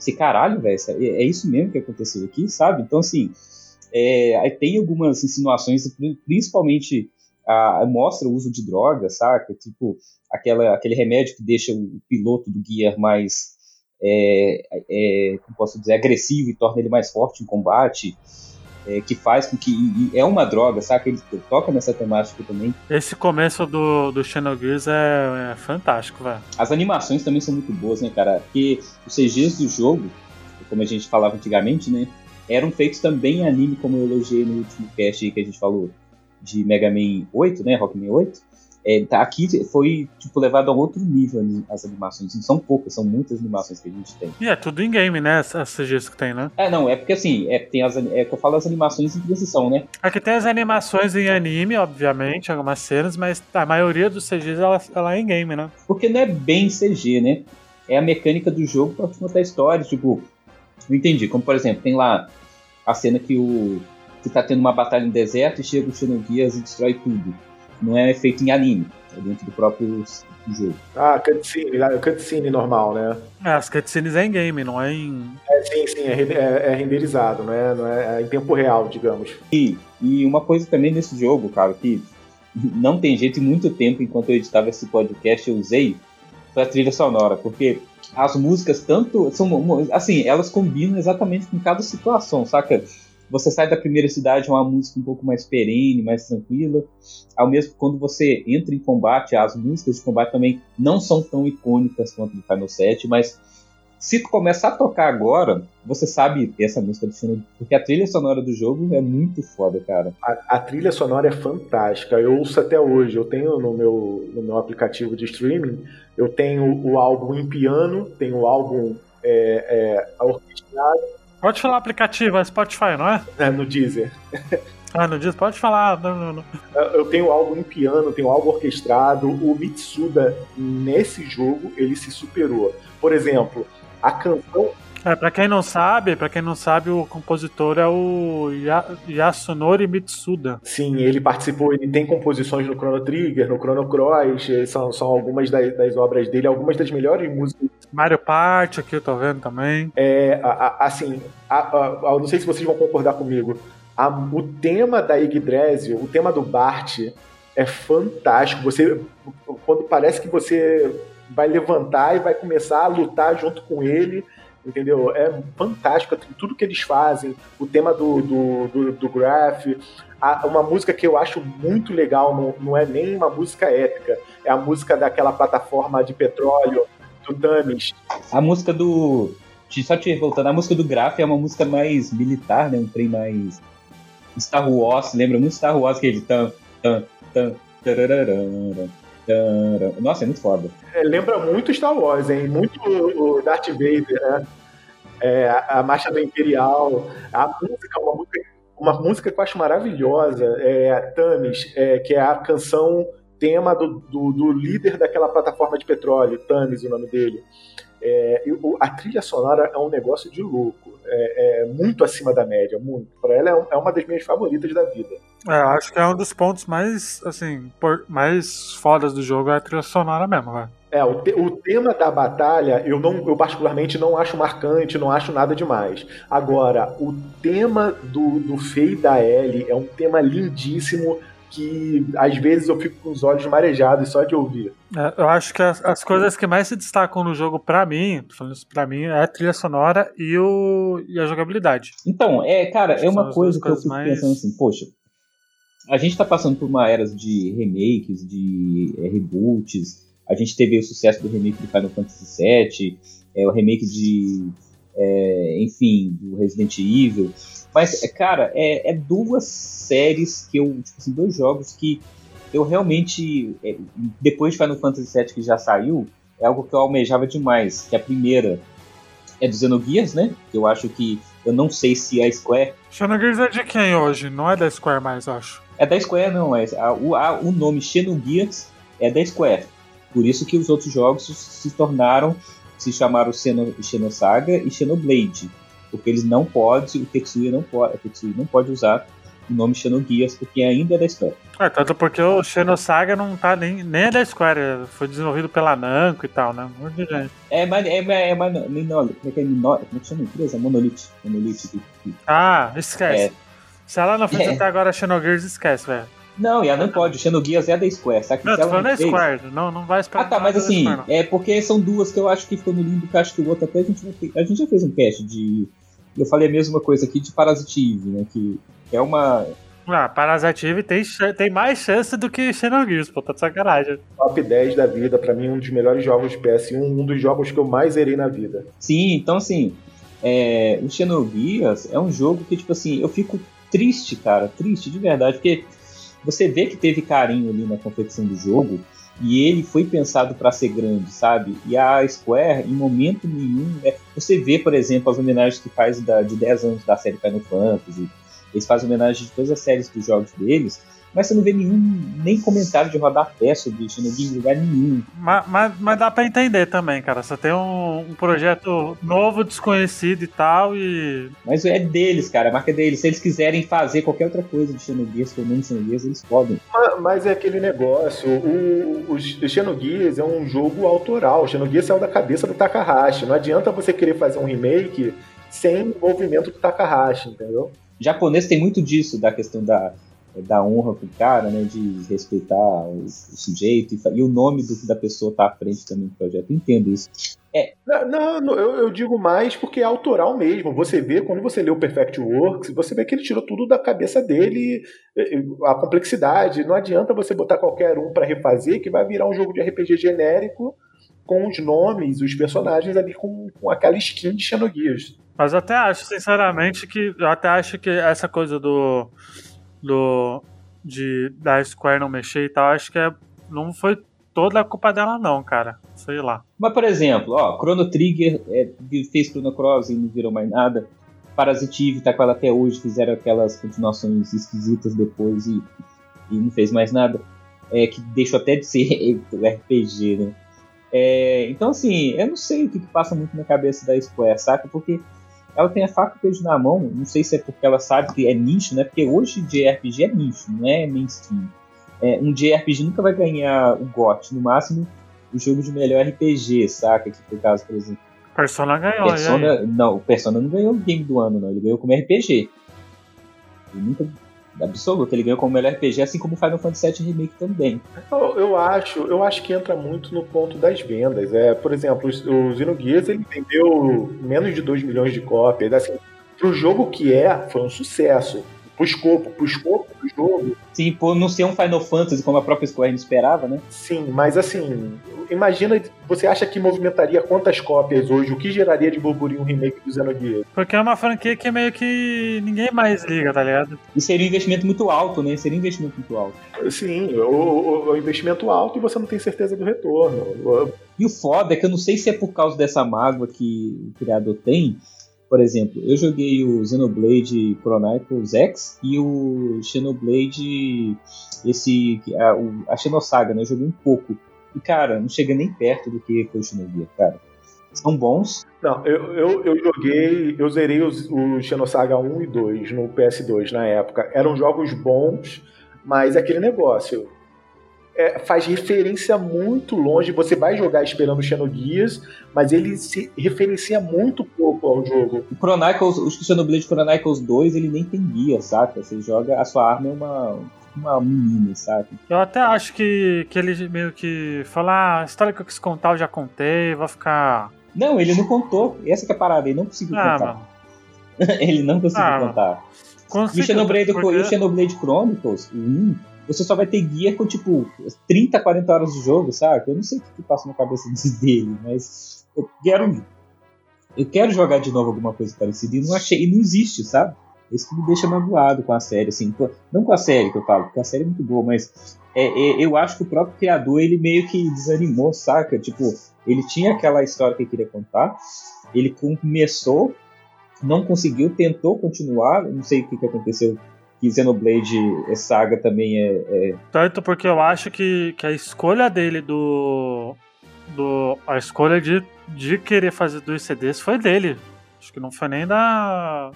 esse caralho, velho, é, é, isso mesmo que aconteceu aqui, sabe? Então, assim, é, tem algumas insinuações, principalmente a, mostra o uso de drogas, saca? Tipo, aquela, aquele remédio que deixa o piloto do Gear mais, é, é, como posso dizer, agressivo e torna ele mais forte em combate é, que faz com que. é uma droga, sabe? Ele toca nessa temática também. Esse começo do, do Xenogears é, é fantástico, velho. As animações também são muito boas, né, cara? Porque os CGs do jogo, como a gente falava antigamente, né? Eram feitos também em anime, como eu elogiei no último cast que a gente falou de Mega Man 8, né? Rockman 8 é, tá, aqui foi tipo, levado a outro nível as animações. Não são poucas, são muitas animações que a gente tem. E é tudo em game, né? As CGs que tem, né? É, não, é porque assim, é, tem as, é que eu falo as animações em transição, né? Aqui tem as animações em anime, obviamente, algumas cenas, mas a maioria dos CGs ela, ela é em game, né? Porque não é bem CG, né? É a mecânica do jogo pra te contar histórias, tipo, não entendi. Como por exemplo, tem lá a cena que o. que tá tendo uma batalha no deserto e chega o Xenogears e destrói tudo não é feito em anime, é dentro do próprio jogo. Ah, cutscene, cutscene normal, né? É, as cutscenes é em game, não é em. É, sim, sim, é, é, é renderizado, não é, não é, é, em tempo real, digamos. E, e uma coisa também nesse jogo, cara, que não tem jeito, em muito tempo, enquanto eu editava esse podcast, eu usei, foi a trilha sonora, porque as músicas tanto são assim, elas combinam exatamente com cada situação, saca? Você sai da primeira cidade é uma música um pouco mais perene, mais tranquila. Ao mesmo quando você entra em combate, as músicas de combate também não são tão icônicas quanto do Final 7, mas se começar a tocar agora, você sabe essa música do Sino, porque a trilha sonora do jogo é muito foda, cara. A, a, trilha sonora é fantástica. Eu ouço até hoje. Eu tenho no meu, no meu aplicativo de streaming, eu tenho o álbum em piano, tenho o álbum é, é, orquestrado Pode falar aplicativo, é Spotify, não é? É, no Deezer. Ah, no Deezer, pode falar. Não, não, não. Eu tenho algo em piano, tenho algo orquestrado. O Mitsuda, nesse jogo, ele se superou. Por exemplo, a canção é, pra quem não sabe, para quem não sabe, o compositor é o Yasunori Mitsuda. Sim, ele participou, ele tem composições no Chrono Trigger, no Chrono Cross, são, são algumas das, das obras dele, algumas das melhores músicas. Mario Party aqui eu tô vendo também. É, a, a, assim, a, não sei se vocês vão concordar comigo, o tema da Yggdrasil, o tema do Bart é fantástico. Você, quando parece que você vai levantar e vai começar a lutar junto com ele, entendeu? É fantástico tudo que eles fazem, o tema do, do, do, do Graph, a, uma música que eu acho muito legal, não, não é nem uma música épica, é a música daquela plataforma de petróleo do Damis. A música do. Só te voltando, a música do Graph é uma música mais militar, né? Um trem mais. Star Wars, lembra muito Star Wars, aquele tan, tan, tan, nossa, é muito foda. É, lembra muito Star Wars, hein? Muito o Darth Vader, né? É, a marcha do Imperial, a música, uma música, uma música que eu acho maravilhosa, é Tamis, é, que é a canção tema do, do, do, líder daquela plataforma de petróleo, Tamis, o nome dele. É, a trilha sonora é um negócio de louco, é, é muito acima da média, muito. Para ela é, é, uma das minhas favoritas da vida. É, acho que é um dos pontos mais, assim, por, mais fodas do jogo é a trilha sonora mesmo, velho. É, o, te, o, tema da batalha eu não, eu particularmente não acho marcante, não acho nada demais. Agora, o tema do, do Fei da Ellie é um tema lindíssimo que às vezes eu fico com os olhos marejados só de ouvir. É, eu acho que as, as, coisas que mais se destacam no jogo para mim, falando isso pra mim, é a trilha sonora e, o, e a jogabilidade. Então, é, cara, é uma coisa que eu fico mais... pensando assim, poxa, a gente tá passando por uma era de remakes, de é, reboots. A gente teve o sucesso do remake do Final Fantasy VII, é, o remake de. É, enfim, do Resident Evil. Mas, cara, é, é, duas séries que eu. Tipo assim, dois jogos que eu realmente. É, depois de Final Fantasy VII que já saiu, é algo que eu almejava demais. Que a primeira é do Xenogears, né? Que eu acho que. Eu não sei se a Square. Xenogears é de quem hoje? Não é da Square mais, acho. É da Square, não. É, a, o, a, o nome Xenogears é da Square. Por isso que os outros jogos se tornaram, se chamaram Xeno, Xenosaga e Xenoblade. Porque eles não podem, o Tetsuya não pode, Tetsuya não pode usar o nome Xenogears, porque ainda é da Square. É, tanto porque o Xenosaga não tá nem, nem é da Square, foi desenvolvido pela Namco e tal, né? De gente. É, mas é, é, é, como é que é Minor, como é que chama a empresa? Monolith. Monolith. Ah, esquece. É. Se ela não fez é. até agora Xenogears, esquece, velho. Não, e ela não pode. O Xenogears é da Square, sabe? Não, tô falando da Square. Não, não vai esperar. Ah, tá, mas assim, é porque são duas que eu acho que ficou no limbo, que acho que o outro até a gente, a gente já fez um cast de. Eu falei a mesma coisa aqui de Parasite Eve, né? Que é uma. Ah, Parasite Eve tem, tem mais chance do que Xenogears, pô, tá de sacanagem. Top 10 da vida, pra mim, um dos melhores jogos de PS1, um dos jogos que eu mais zerei na vida. Sim, então assim, é, o Xenogears é um jogo que, tipo assim, eu fico triste, cara, triste de verdade, porque você vê que teve carinho ali na confecção do jogo e ele foi pensado para ser grande, sabe? E a Square, em momento nenhum, né? você vê, por exemplo, as homenagens que faz da, de 10 anos da série Final Fantasy, eles fazem homenagem de todas as séries dos jogos deles, mas você não vê nenhum nem comentário de rodapé sobre isso, não vi em lugar nenhum. Mas, mas, mas dá pra entender também, cara. Você tem um, um, projeto novo, desconhecido e tal, e. Mas é deles, cara, a marca é deles. Se eles quiserem fazer qualquer outra coisa de Xenogears, com o nome Xenogears, eles podem. Mas, mas, é aquele negócio, o, o, o Xenogears é um jogo autoral. O Xenogears saiu da cabeça do Takahashi. Não adianta você querer fazer um remake sem envolvimento do Takahashi, entendeu? O japonês tem muito disso, da questão da dar honra pro cara, né, de respeitar o, o sujeito e, e, o nome do, da pessoa tá à frente também do projeto. Entendo isso. É. Não, não eu, eu, digo mais porque é autoral mesmo. Você vê, quando você lê o Perfect Works, você vê que ele tirou tudo da cabeça dele, a complexidade. Não adianta você botar qualquer um para refazer que vai virar um jogo de RPG genérico com os nomes, os personagens ali com, com aquela skin de Xenogears. Mas eu até acho, sinceramente, que eu até acho que essa coisa do do de da Square não mexer e tal, acho que é, não foi toda a culpa dela não, cara. Sei lá. Mas por exemplo, ó, Chrono Trigger é, fez Chrono Cross e não virou mais nada. Parasitive tá com ela até hoje, fizeram aquelas continuações esquisitas depois e, e não fez mais nada. É, que deixou até de ser RPG, né? É, então, assim, eu não sei o que, que, passa muito na cabeça da Square, saca? Porque ela tem a faca e o queijo na mão. Não sei se é porque ela sabe que é nicho, né? Porque hoje JRPG é nicho, não é mainstream. É, um JRPG nunca vai ganhar o GOT, no máximo o jogo de melhor RPG, saca? Que foi o caso, por exemplo. Persona ganhou, Persona, Não, o Persona não ganhou o game do ano, não. Ele ganhou como RPG. Ele nunca absoluto. Ele ganhou como melhor RPG, assim como Final Fantasy VII Remake também. Eu, eu, acho, eu acho que entra muito no ponto das vendas. É, por exemplo, o, o Xenogears ele vendeu menos de 2 milhões de cópias. Assim, pro jogo que é, foi um sucesso. Pro escopo, pro escopo do jogo. Sim, por não ser um Final Fantasy como a própria Square esperava, né? Sim, mas assim, imagina, você acha que movimentaria quantas cópias hoje? O que geraria de burburinho um remake do Xenogears? Porque é uma franquia que meio que ninguém mais liga, tá ligado? E seria um investimento muito alto, né? Seria um investimento muito alto. Sim, o, o, o investimento alto e você não tem certeza do retorno. E o foda é que eu não sei se é por causa dessa mágoa que o criador tem, por exemplo, eu joguei o Xenoblade Chronicles X e o Xenoblade, esse, a, a Xenosaga, né? Eu joguei um pouco. E, cara, não chega nem perto do que foi o Xenogear, cara. São bons. Não, eu, eu, eu joguei, eu zerei os, o Xenosaga 1 e 2 no PS2 na época. Eram jogos bons, mas é aquele negócio é, faz referência muito longe. Você vai jogar esperando o Xenogears, mas ele se referencia muito pouco ao jogo. O Chronicles, o Xenoblade Chronicles 2, ele nem tem guia, saca? Você joga, a sua arma é uma, uma menina, sabe? Eu até acho que, que ele meio que fala, ah, a história que eu quis contar eu já contei, vou ficar... Não, ele não contou. Essa que é a parada, ele não conseguiu ah, contar. ele não conseguiu ah, contar. E o Xenoblade, porque... o Xenoblade Chronicles, o você só vai ter guia com, tipo, 30, 40 horas de jogo, sabe? Eu não sei o que passa na cabeça dele, mas eu quero. Eu quero jogar de novo alguma coisa parecida e não achei, e não existe, sabe? Isso que me deixa magoado com a série, assim. Não com a série que eu falo, porque a série é muito boa, mas é, é, eu acho que o próprio criador, ele meio que desanimou, saca? Tipo, ele tinha aquela história que ele queria contar, ele começou, não conseguiu, tentou continuar, não sei o que, que aconteceu que Xenoblade Saga também é, é, Tanto porque eu acho que, que a escolha dele do. do a escolha de, de querer fazer dois CDs foi dele. Acho que não foi nem da.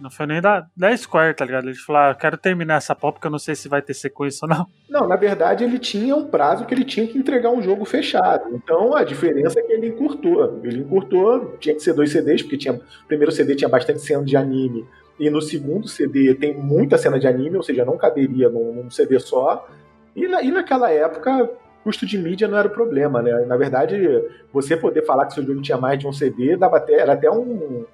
Não foi nem da, da Square, tá ligado? Ele falou, ah, quero terminar essa pop porque eu não sei se vai ter sequência ou não. Não, na verdade ele tinha um prazo que ele tinha que entregar um jogo fechado. Então a diferença é que ele encurtou. Ele encurtou, tinha que ser dois CDs, porque tinha, o primeiro CD tinha bastante cena de anime, e no segundo CD tem muita cena de anime, ou seja, não caberia num, num CD só. E, na, e naquela época, custo de mídia não era o problema, né? Na verdade, você poder falar que seu jogo tinha mais de um CD dava até, era até um.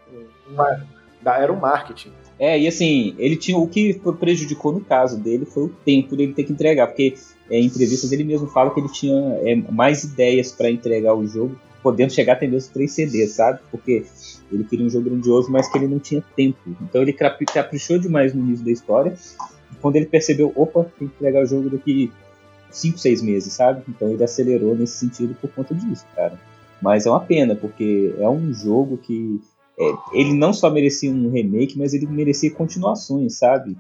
Uma, era um marketing. É, e assim, ele tinha. O que prejudicou no caso dele foi o tempo dele ter que entregar, porque é, em entrevistas ele mesmo fala que ele tinha é, mais ideias para entregar o jogo, podendo chegar até mesmo três CDs, sabe? Porque ele queria um jogo grandioso, mas que ele não tinha tempo. Então ele caprichou demais no início da história. E quando ele percebeu, opa, tem que entregar o jogo daqui 5, 6 meses, sabe? Então ele acelerou nesse sentido por conta disso, cara. Mas é uma pena, porque é um jogo que é, ele não só merecia um remake, mas ele merecia continuações, sabe?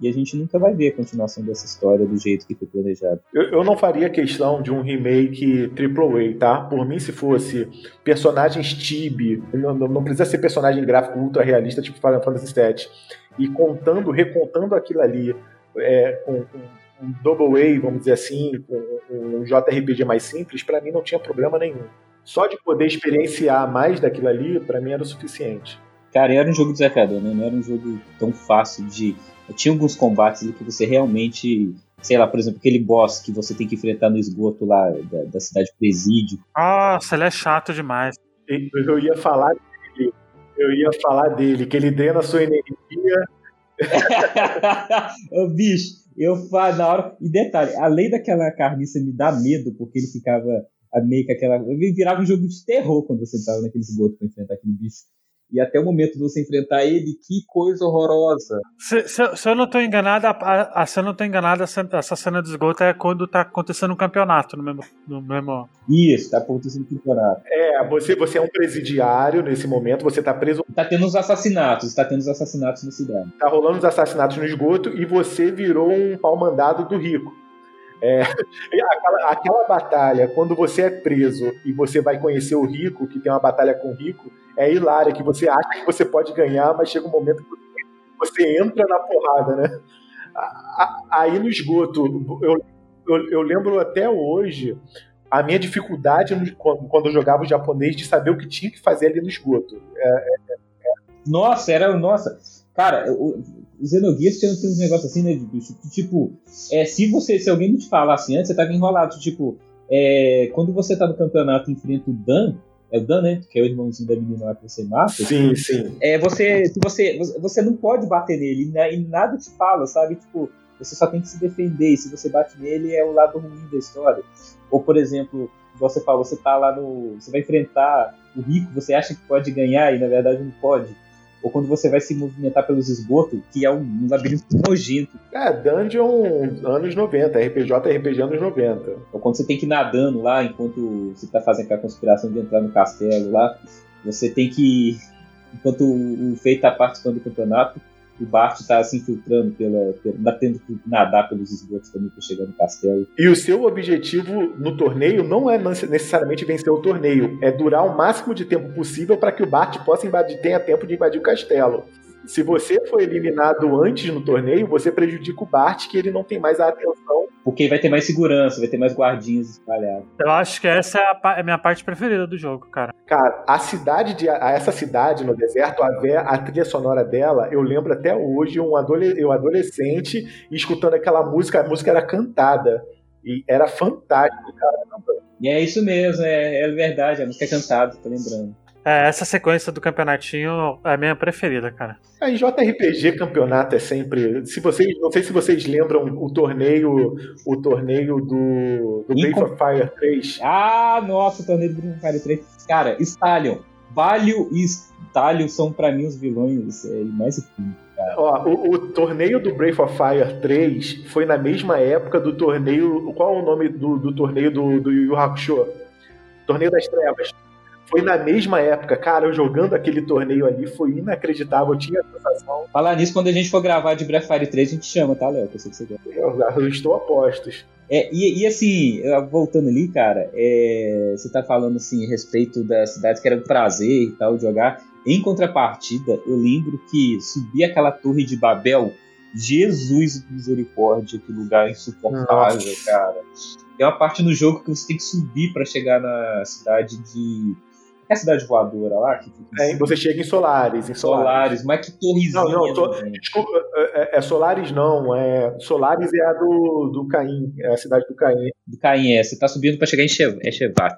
E a gente nunca vai ver a continuação dessa história do jeito que foi planejado. Eu, eu não faria questão de um remake AAA, tá? Por mim, se fosse personagens Tibi, não, não, precisa ser personagem gráfico ultra realista, tipo Final Fantasy VII, e contando, recontando aquilo ali é, com, com um Double A, vamos dizer assim, com um JRPG mais simples, para mim não tinha problema nenhum. Só de poder experienciar mais daquilo ali, para mim era o suficiente. Cara, era um jogo desafiador, né? Não era um jogo tão fácil de tinha alguns combates ali que você realmente sei lá, por exemplo, aquele boss que você tem que enfrentar no esgoto lá da, da cidade presídio. Nossa, ele é chato demais. Eu ia falar dele, eu ia falar dele, que ele drena a sua energia. Ô, bicho, eu falo na hora. E detalhe, além daquela carniça me dá medo, porque ele ficava meio que aquela. Eu virava um jogo de terror quando você entrava naquele esgoto pra enfrentar aquele bicho e até o momento de você enfrentar ele, que coisa horrorosa. Se, se, se eu não estou enganado, a, a, se eu não estou enganado, essa cena de esgoto é quando está acontecendo um campeonato no mesmo. No mesmo... Isso, está acontecendo um campeonato. É, você, você é um presidiário nesse momento, você está preso. Está tendo os assassinatos, está tendo os assassinatos na cidade. Está rolando os assassinatos no esgoto e você virou um pau mandado do rico. É, aquela, aquela, batalha, quando você é preso e você vai conhecer o rico, que tem uma batalha com o rico, é hilária, que você acha que você pode ganhar, mas chega um momento que você entra na porrada, né? Aí no esgoto, eu, eu, eu lembro até hoje a minha dificuldade no, quando, eu jogava o japonês de saber o que tinha que fazer ali no esgoto. É, é, é. Nossa, era. Nossa. Cara, o, Xenogears tem, tem uns negócios assim, né, de bicho, que, tipo, é, se você, se alguém não te falasse antes, você tava enrolado, tipo, é, quando você tá no campeonato e enfrenta o Dan, é o Dan, né? Que é o irmãozinho da menina lá que você mata. Sim, sim. É, você, você, você não pode bater nele né, e nada te fala, sabe? Tipo, você só tem que se defender. E se você bate nele, é o lado ruim da história. Ou, por exemplo, você fala, você tá lá no. Você vai enfrentar o rico, você acha que pode ganhar e na verdade não pode ou quando você vai se movimentar pelos esgotos, que é um, labirinto nojento. É, Dungeon anos 90, RPG RPG anos 90. Ou quando você tem que ir nadando lá, enquanto você tá fazendo aquela conspiração de entrar no castelo lá, você tem que. Enquanto o Fei tá participando do campeonato, o Bart está se infiltrando pela, pela tendo que nadar pelos esgotos também para chegar no castelo. E o seu objetivo no torneio não é necessariamente vencer o torneio, é durar o máximo de tempo possível para que o Bart possa invadir, tenha tempo de invadir o castelo. Se você foi eliminado antes no torneio, você prejudica o Bart, que ele não tem mais a atenção. Porque vai ter mais segurança, vai ter mais guardinhas espalhados. Eu acho que essa é a, é a minha parte preferida do jogo, cara. Cara, a cidade de. A, essa cidade no deserto, a, a trilha sonora dela, eu lembro até hoje, um adolescente, eu adolescente escutando aquela música, a música era cantada. E era fantástico, cara. E é isso mesmo, é, é verdade, a música é cantada, tô lembrando. É, essa sequência do campeonatinho é a minha preferida, cara. A JRPG campeonato é sempre. Se vocês, não sei se vocês lembram o torneio, o torneio do, do Breath of Fire 3. Ah, nossa, o torneio do Breath of Fire 3. Cara, Stallion, Valio e Stallion são para mim os vilões é, mais Ó, o, o, torneio do Breath of Fire 3 foi na mesma época do torneio. Qual é o nome do, do torneio do, do Yu Yu Hakusho? Torneio das Trevas. Foi na mesma época, cara, eu jogando aquele torneio ali foi inacreditável, eu tinha a sensação. Falar nisso, quando a gente for gravar de Breath of Fire 3, a gente chama, tá, Léo? Que eu sei que você quer. Eu, eu estou a postos. É, e, e, assim, voltando ali, cara, é, você tá falando assim a respeito das cidades que era um prazer e tal jogar. Em contrapartida, eu lembro que subir aquela torre de Babel, Jesus misericórdia, que lugar insuportável, Nossa. cara. Tem uma parte no jogo que você tem que subir para chegar na cidade de é a cidade voadora lá? Que é, você chega em Solares. Em Solares, Solares mas que torrezinha. Não, não, tô, desculpa, é, é, é, Solares não. É, Solares é a do, do Caim, é a cidade do Caim. Do Caim, é. Você tá subindo pra chegar em é Chevat.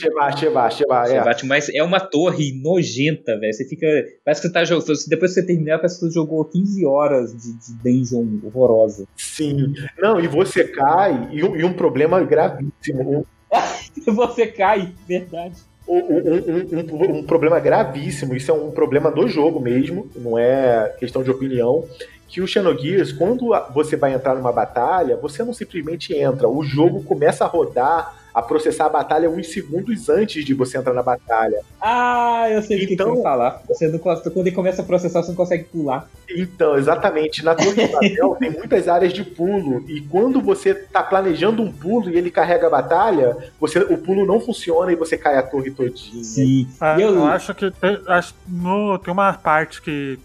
Chevat, Chevat, Chevat, é. Mas é uma torre nojenta, velho. Você fica. Parece que você tá jogando. Depois que você terminar, parece que você jogou 15 horas de, de dungeon horrorosa. Sim. Não, e você cai, e um, e um problema gravíssimo. você cai, verdade um, um, um, problema gravíssimo, isso é um problema do jogo mesmo, não é questão de opinião, que o Xenogears, quando você vai entrar numa batalha, você não simplesmente entra, o jogo começa a rodar a processar a batalha uns segundos antes de você entrar na batalha. Ah, eu sei o então, que, que falar. Você não, quando ele começa a processar, você não consegue pular. Então, exatamente. Na Torre de Babel tem muitas áreas de pulo. E quando você está planejando um pulo e ele carrega a batalha, você, o pulo não funciona e você cai a torre todinha. Sim. Ah, eu... eu... acho que tem, acho, no, tem uma parte que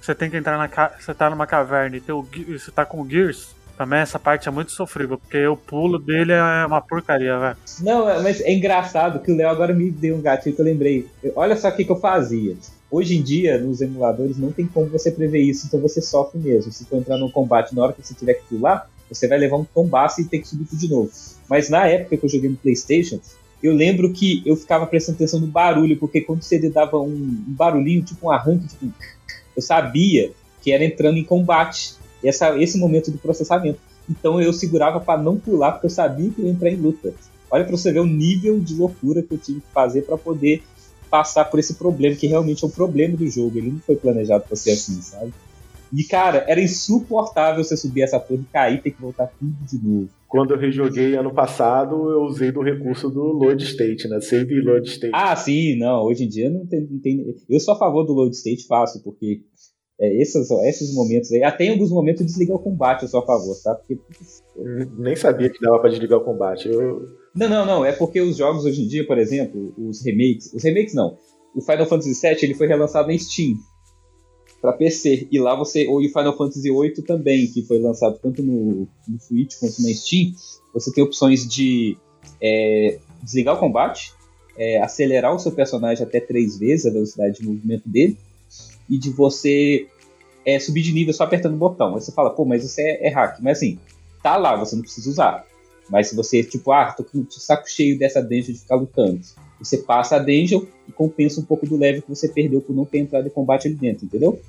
você tem que entrar na. Você tá numa caverna e o, você tá com o Gears. Também essa parte é muito sofrível, porque o pulo dele é uma porcaria, velho. Não, é, mas é engraçado que o Léo agora me deu um gatilho que eu lembrei. Olha só o que, que eu fazia. Hoje em dia, nos emuladores, não tem como você prever isso, então você sofre mesmo. Se for entrar num combate na hora que você tiver que pular, você vai levar um tombaço e ter que subir tudo de novo. Mas na época que eu joguei no PlayStation, eu lembro que eu ficava prestando atenção no barulho, porque quando você dava um, um barulhinho, tipo um arranque, tipo, eu sabia que era entrando em combate essa, esse momento do processamento. Então eu segurava para não pular, porque eu sabia que eu ia entrar em luta. Olha para você ver o nível de loucura que eu tive que fazer para poder passar por esse problema, que realmente é um problema do jogo. Ele não foi planejado para ser assim, sabe? E, cara, era insuportável você subir essa torre e cair e ter que voltar tudo de novo. Quando eu rejoguei ano passado, eu usei do recurso do load state, né? Save load state. Ah, sim, não. Hoje em dia não tem, não tem. Eu sou a favor do load state fácil, porque é, esses, esses momentos aí. Até em alguns momentos desligar o combate a seu favor, tá? Porque. Nem sabia que dava para desligar o combate. Eu... Não, não, não. É porque os jogos hoje em dia, por exemplo, os remakes. Os remakes não. O Final Fantasy VII ele foi relançado na Steam para PC. E lá você. Ou o Final Fantasy VIII também, que foi lançado tanto no, no Switch quanto na Steam. Você tem opções de é, desligar o combate, é, acelerar o seu personagem até três vezes a velocidade de movimento dele e de você é, subir de nível só apertando o botão. Aí você fala, pô, mas isso é, é hack. Mas assim, tá lá, você não precisa usar. Mas se você, tipo, ah, tô com o saco cheio dessa dungeon de ficar lutando, você passa a dungeon e compensa um pouco do level que você perdeu por não ter entrado em combate ali dentro, entendeu?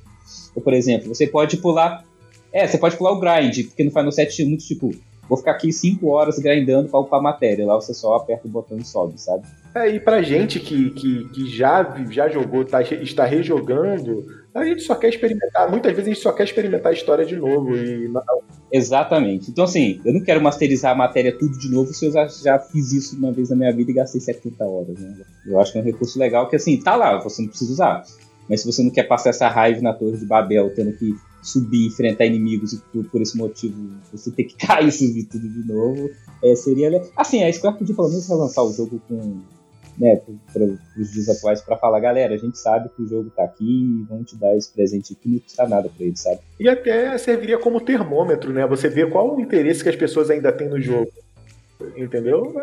Ou, por exemplo, você pode pular. É, você pode pular o grind, porque no Final 7 tinha muito tipo, vou ficar aqui 5 horas grindando pra upar matéria. Lá você só aperta o botão e sobe, sabe? É, e pra gente que, que, que já, já jogou, tá, está rejogando, a gente só quer experimentar. Muitas vezes a gente só quer experimentar a história de novo. E não... Exatamente. Então, assim, eu não quero masterizar a matéria tudo de novo se eu já, já fiz isso uma vez na minha vida e gastei 70 horas. Né? Eu acho que é um recurso legal que, assim, tá lá, você não precisa usar. Mas se você não quer passar essa raiva na Torre de Babel, tendo que subir, enfrentar inimigos e por, por esse motivo você ter que cair e subir tudo de novo, é, seria. Assim, a Square podia pelo menos relançar o jogo com né, para os dias atuais para falar, galera, a gente sabe que o jogo tá aqui e vamos te dar esse presente que não custa nada para ele, sabe? E até serviria como termômetro, né? Você vê qual o interesse que as pessoas ainda têm no jogo. Entendeu?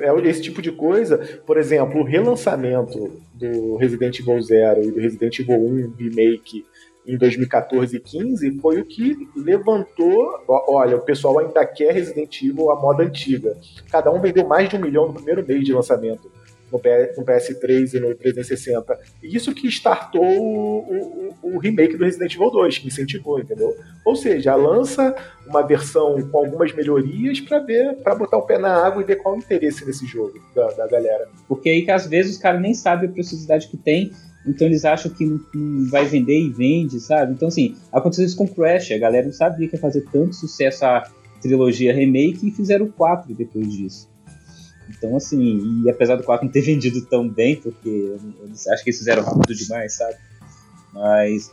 É, é esse tipo de coisa. Por exemplo, o relançamento do Resident Evil Zero e do Resident Evil 1 Remake em 2014 e 15 foi o que levantou. Olha, o pessoal ainda quer Resident Evil a moda antiga. Cada um vendeu mais de um milhão no primeiro mês de lançamento no, PS3 e no 360. Isso que startou o, o, o, remake do Resident Evil 2, que incentivou, entendeu? Ou seja, lança uma versão com algumas melhorias para ver, para botar o pé na água e ver qual o interesse nesse jogo da, da galera. Porque aí que às vezes os caras nem sabem a precisidade que tem então eles acham que não, não, vai vender e vende, sabe? Então, assim, aconteceu isso com Crash. A galera não sabia que ia fazer tanto sucesso a trilogia remake e fizeram o 4 depois disso. Então, assim, e apesar do 4 não ter vendido tão bem, porque eles acho que eles fizeram rápido demais, sabe? Mas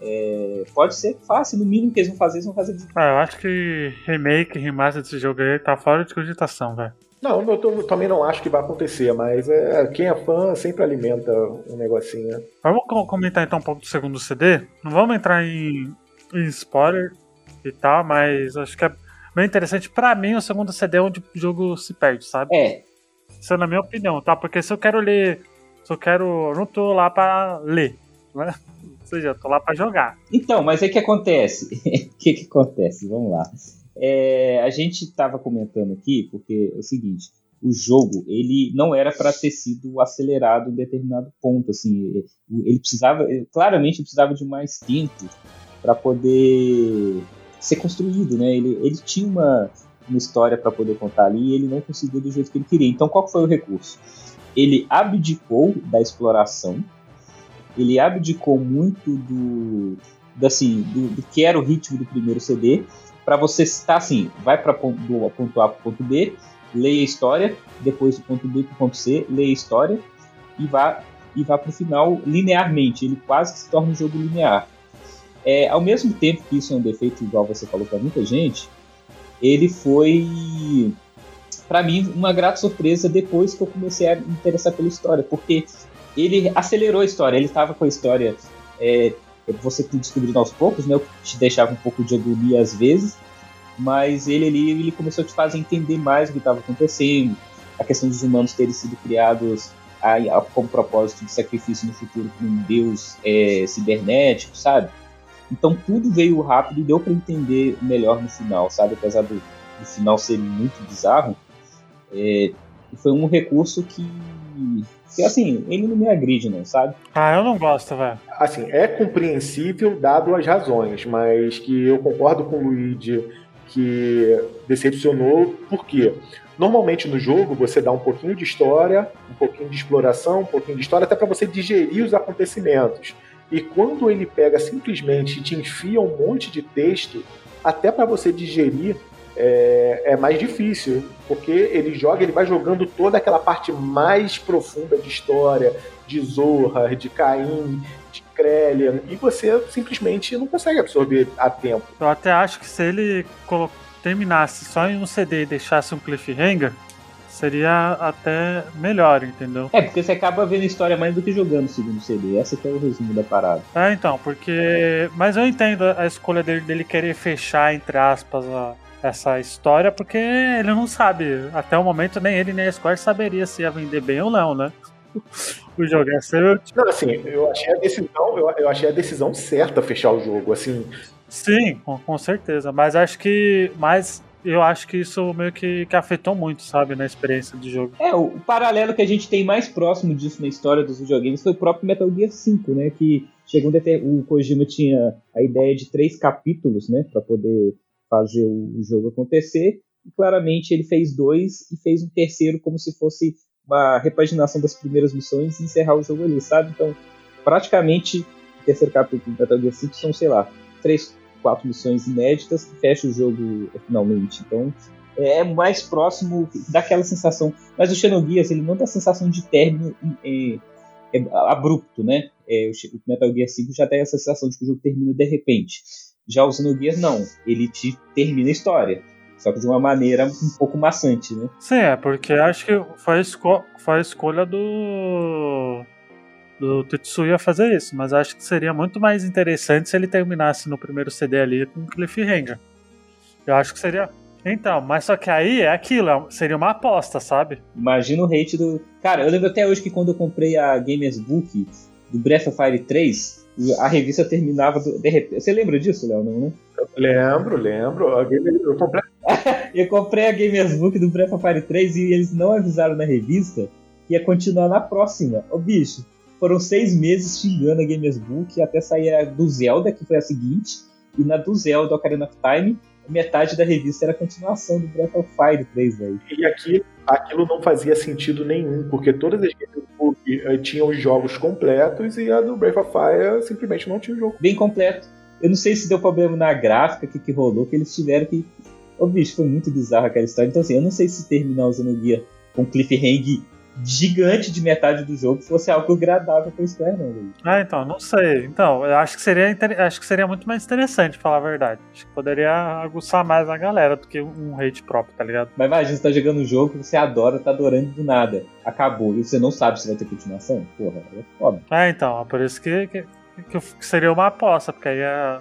é, pode ser fácil, no mínimo que eles vão fazer, eles vão fazer. Ah, eu acho que remake, remaster desse jogo aí tá fora de cogitação, velho. Não, eu, tô, também não acho que vai acontecer, mas é, quem é fã sempre alimenta um negocinho. Vamos comentar então um pouco do segundo CD. Não vamos entrar em, em spoiler e tal, mas acho que é bem interessante. Pra mim, o segundo CD é onde o jogo se perde, sabe? É. Isso é na minha opinião, tá? Porque se eu quero ler, se eu quero. Eu não tô lá pra ler, né? Ou seja, eu tô lá pra jogar. Então, mas aí o que acontece? O que, que acontece? Vamos lá. É, a gente estava comentando aqui porque é o seguinte: o jogo ele não era para ter sido acelerado em determinado ponto. Assim, ele precisava, claramente, precisava de mais tempo para poder ser construído, né? Ele, ele tinha uma, uma história para poder contar ali e ele não conseguiu do jeito que ele queria. Então, qual foi o recurso? Ele abdicou da exploração, ele abdicou muito do, do assim, do, do que era o ritmo do primeiro CD para você estar assim, vai para do ponto A para o ponto B, leia a história, depois do ponto B para o ponto C, leia a história e vá e vá para o final linearmente. Ele quase se torna um jogo linear. É, ao mesmo tempo que isso é um defeito, igual você falou para muita gente, ele foi para mim uma grata surpresa depois que eu comecei a me interessar pela história, porque ele acelerou a história. Ele estava com a história é, você tem descobrindo aos poucos, né? O que te deixava um pouco de agonia às vezes, mas ele ali ele começou a te fazer entender mais o que estava acontecendo, a questão dos humanos terem sido criados a, a, propósito de sacrifício no futuro por um deus é, cibernético, sabe? Então tudo veio rápido e deu para entender melhor no final, sabe? Apesar do, do final ser muito bizarro, é, foi um recurso que porque assim, ele não me agride, não, sabe? Ah, eu não gosto, velho. Assim, é compreensível dado as razões, mas que eu concordo com o Luigi que decepcionou, porque normalmente no jogo você dá um pouquinho de história, um pouquinho de exploração, um pouquinho de história, até para você digerir os acontecimentos. E quando ele pega simplesmente e te enfia um monte de texto, até para você digerir é, é, mais difícil, porque ele joga, ele vai jogando toda aquela parte mais profunda de história, de Zorra, de Caim, de Krellian, e você simplesmente não consegue absorver a tempo. Eu até acho que se ele terminasse só em um CD e deixasse um cliffhanger, seria até melhor, entendeu? É, porque você acaba vendo a história mais do que jogando o segundo CD. Essa que é o resumo da parada. É, então, porque. Mas eu entendo a escolha dele, dele querer fechar, entre aspas, a, essa história, porque ele não sabe. Até o momento, nem ele nem a Square saberia se ia vender bem ou não, né? o jogo é seu. Não, assim, eu achei a decisão, eu, eu achei a decisão certa fechar o jogo, assim. Sim, com, com certeza. Mas acho que. Mas eu acho que isso meio que, que afetou muito, sabe, na experiência de jogo. É, o, o, paralelo que a gente tem mais próximo disso na história dos videogames foi o próprio Metal Gear 5, né? Que chegou um o Kojima tinha a ideia de três capítulos, né? Pra poder fazer o jogo acontecer. E claramente ele fez dois e fez um terceiro como se fosse uma repaginação das primeiras missões e encerrar o jogo ali, sabe? Então, praticamente, o terceiro capítulo do Metal Gear 5 são, sei lá, três, quatro missões inéditas que fecha o jogo finalmente. Então, é mais próximo daquela sensação. Mas o Xenogears, ele não dá a sensação de término é, é, abrupto, né? É, o Metal Gear 5 já tem essa sensação de que o jogo termina de repente. Já o Xenogears não, ele te termina a história. Só que de uma maneira um pouco maçante, né? Sim, é, porque acho que foi a, esco foi a escolha do. do Tetsuya fazer isso, mas acho que seria muito mais interessante se ele terminasse no primeiro CD ali com Cliffhanger. Eu acho que seria. Então, mas só que aí é aquilo, é seria uma aposta, sabe? Imagina o hate do. Cara, eu lembro até hoje que quando eu comprei a Gamers Book do Breath of Fire 3, a revista terminava do, de repente. Você lembra disso, Léo? Não, né? lembro, lembro. Eu comprei... eu comprei a Gamers Book do Breath of Fire 3 e eles não avisaram na revista que ia continuar na próxima. Ô bicho, foram seis meses xingando a Gamers Book até sair a do Zelda, que foi a seguinte, e na do Zelda Ocarina of Time, metade da revista era a continuação do Breath of Fire 3, velho. E aqui, aquilo não fazia sentido nenhum, porque todas as Gamers Tinham os jogos completos e a do Breath of Fire simplesmente não tinha o jogo. Bem completo. Eu não sei se deu problema na gráfica, o que, que rolou, que eles tiveram que. Ô bicho, foi muito bizarro aquela história. Então, assim, eu não sei se terminar o Xenogear com cliffhanger gigante de metade do jogo fosse algo agradável pra Square, não, velho. Ah, então, não sei. Então, eu acho que seria inter- acho que seria muito mais interessante, falar a verdade. Acho que poderia aguçar mais a galera do que um hate próprio, tá ligado? Mas imagina, você tá jogando um jogo que você adora, tá adorando do nada. Acabou. E você não sabe se vai ter continuação? Porra, é foda. Ah, então, é por isso que, que, que seria uma aposta, porque aí a,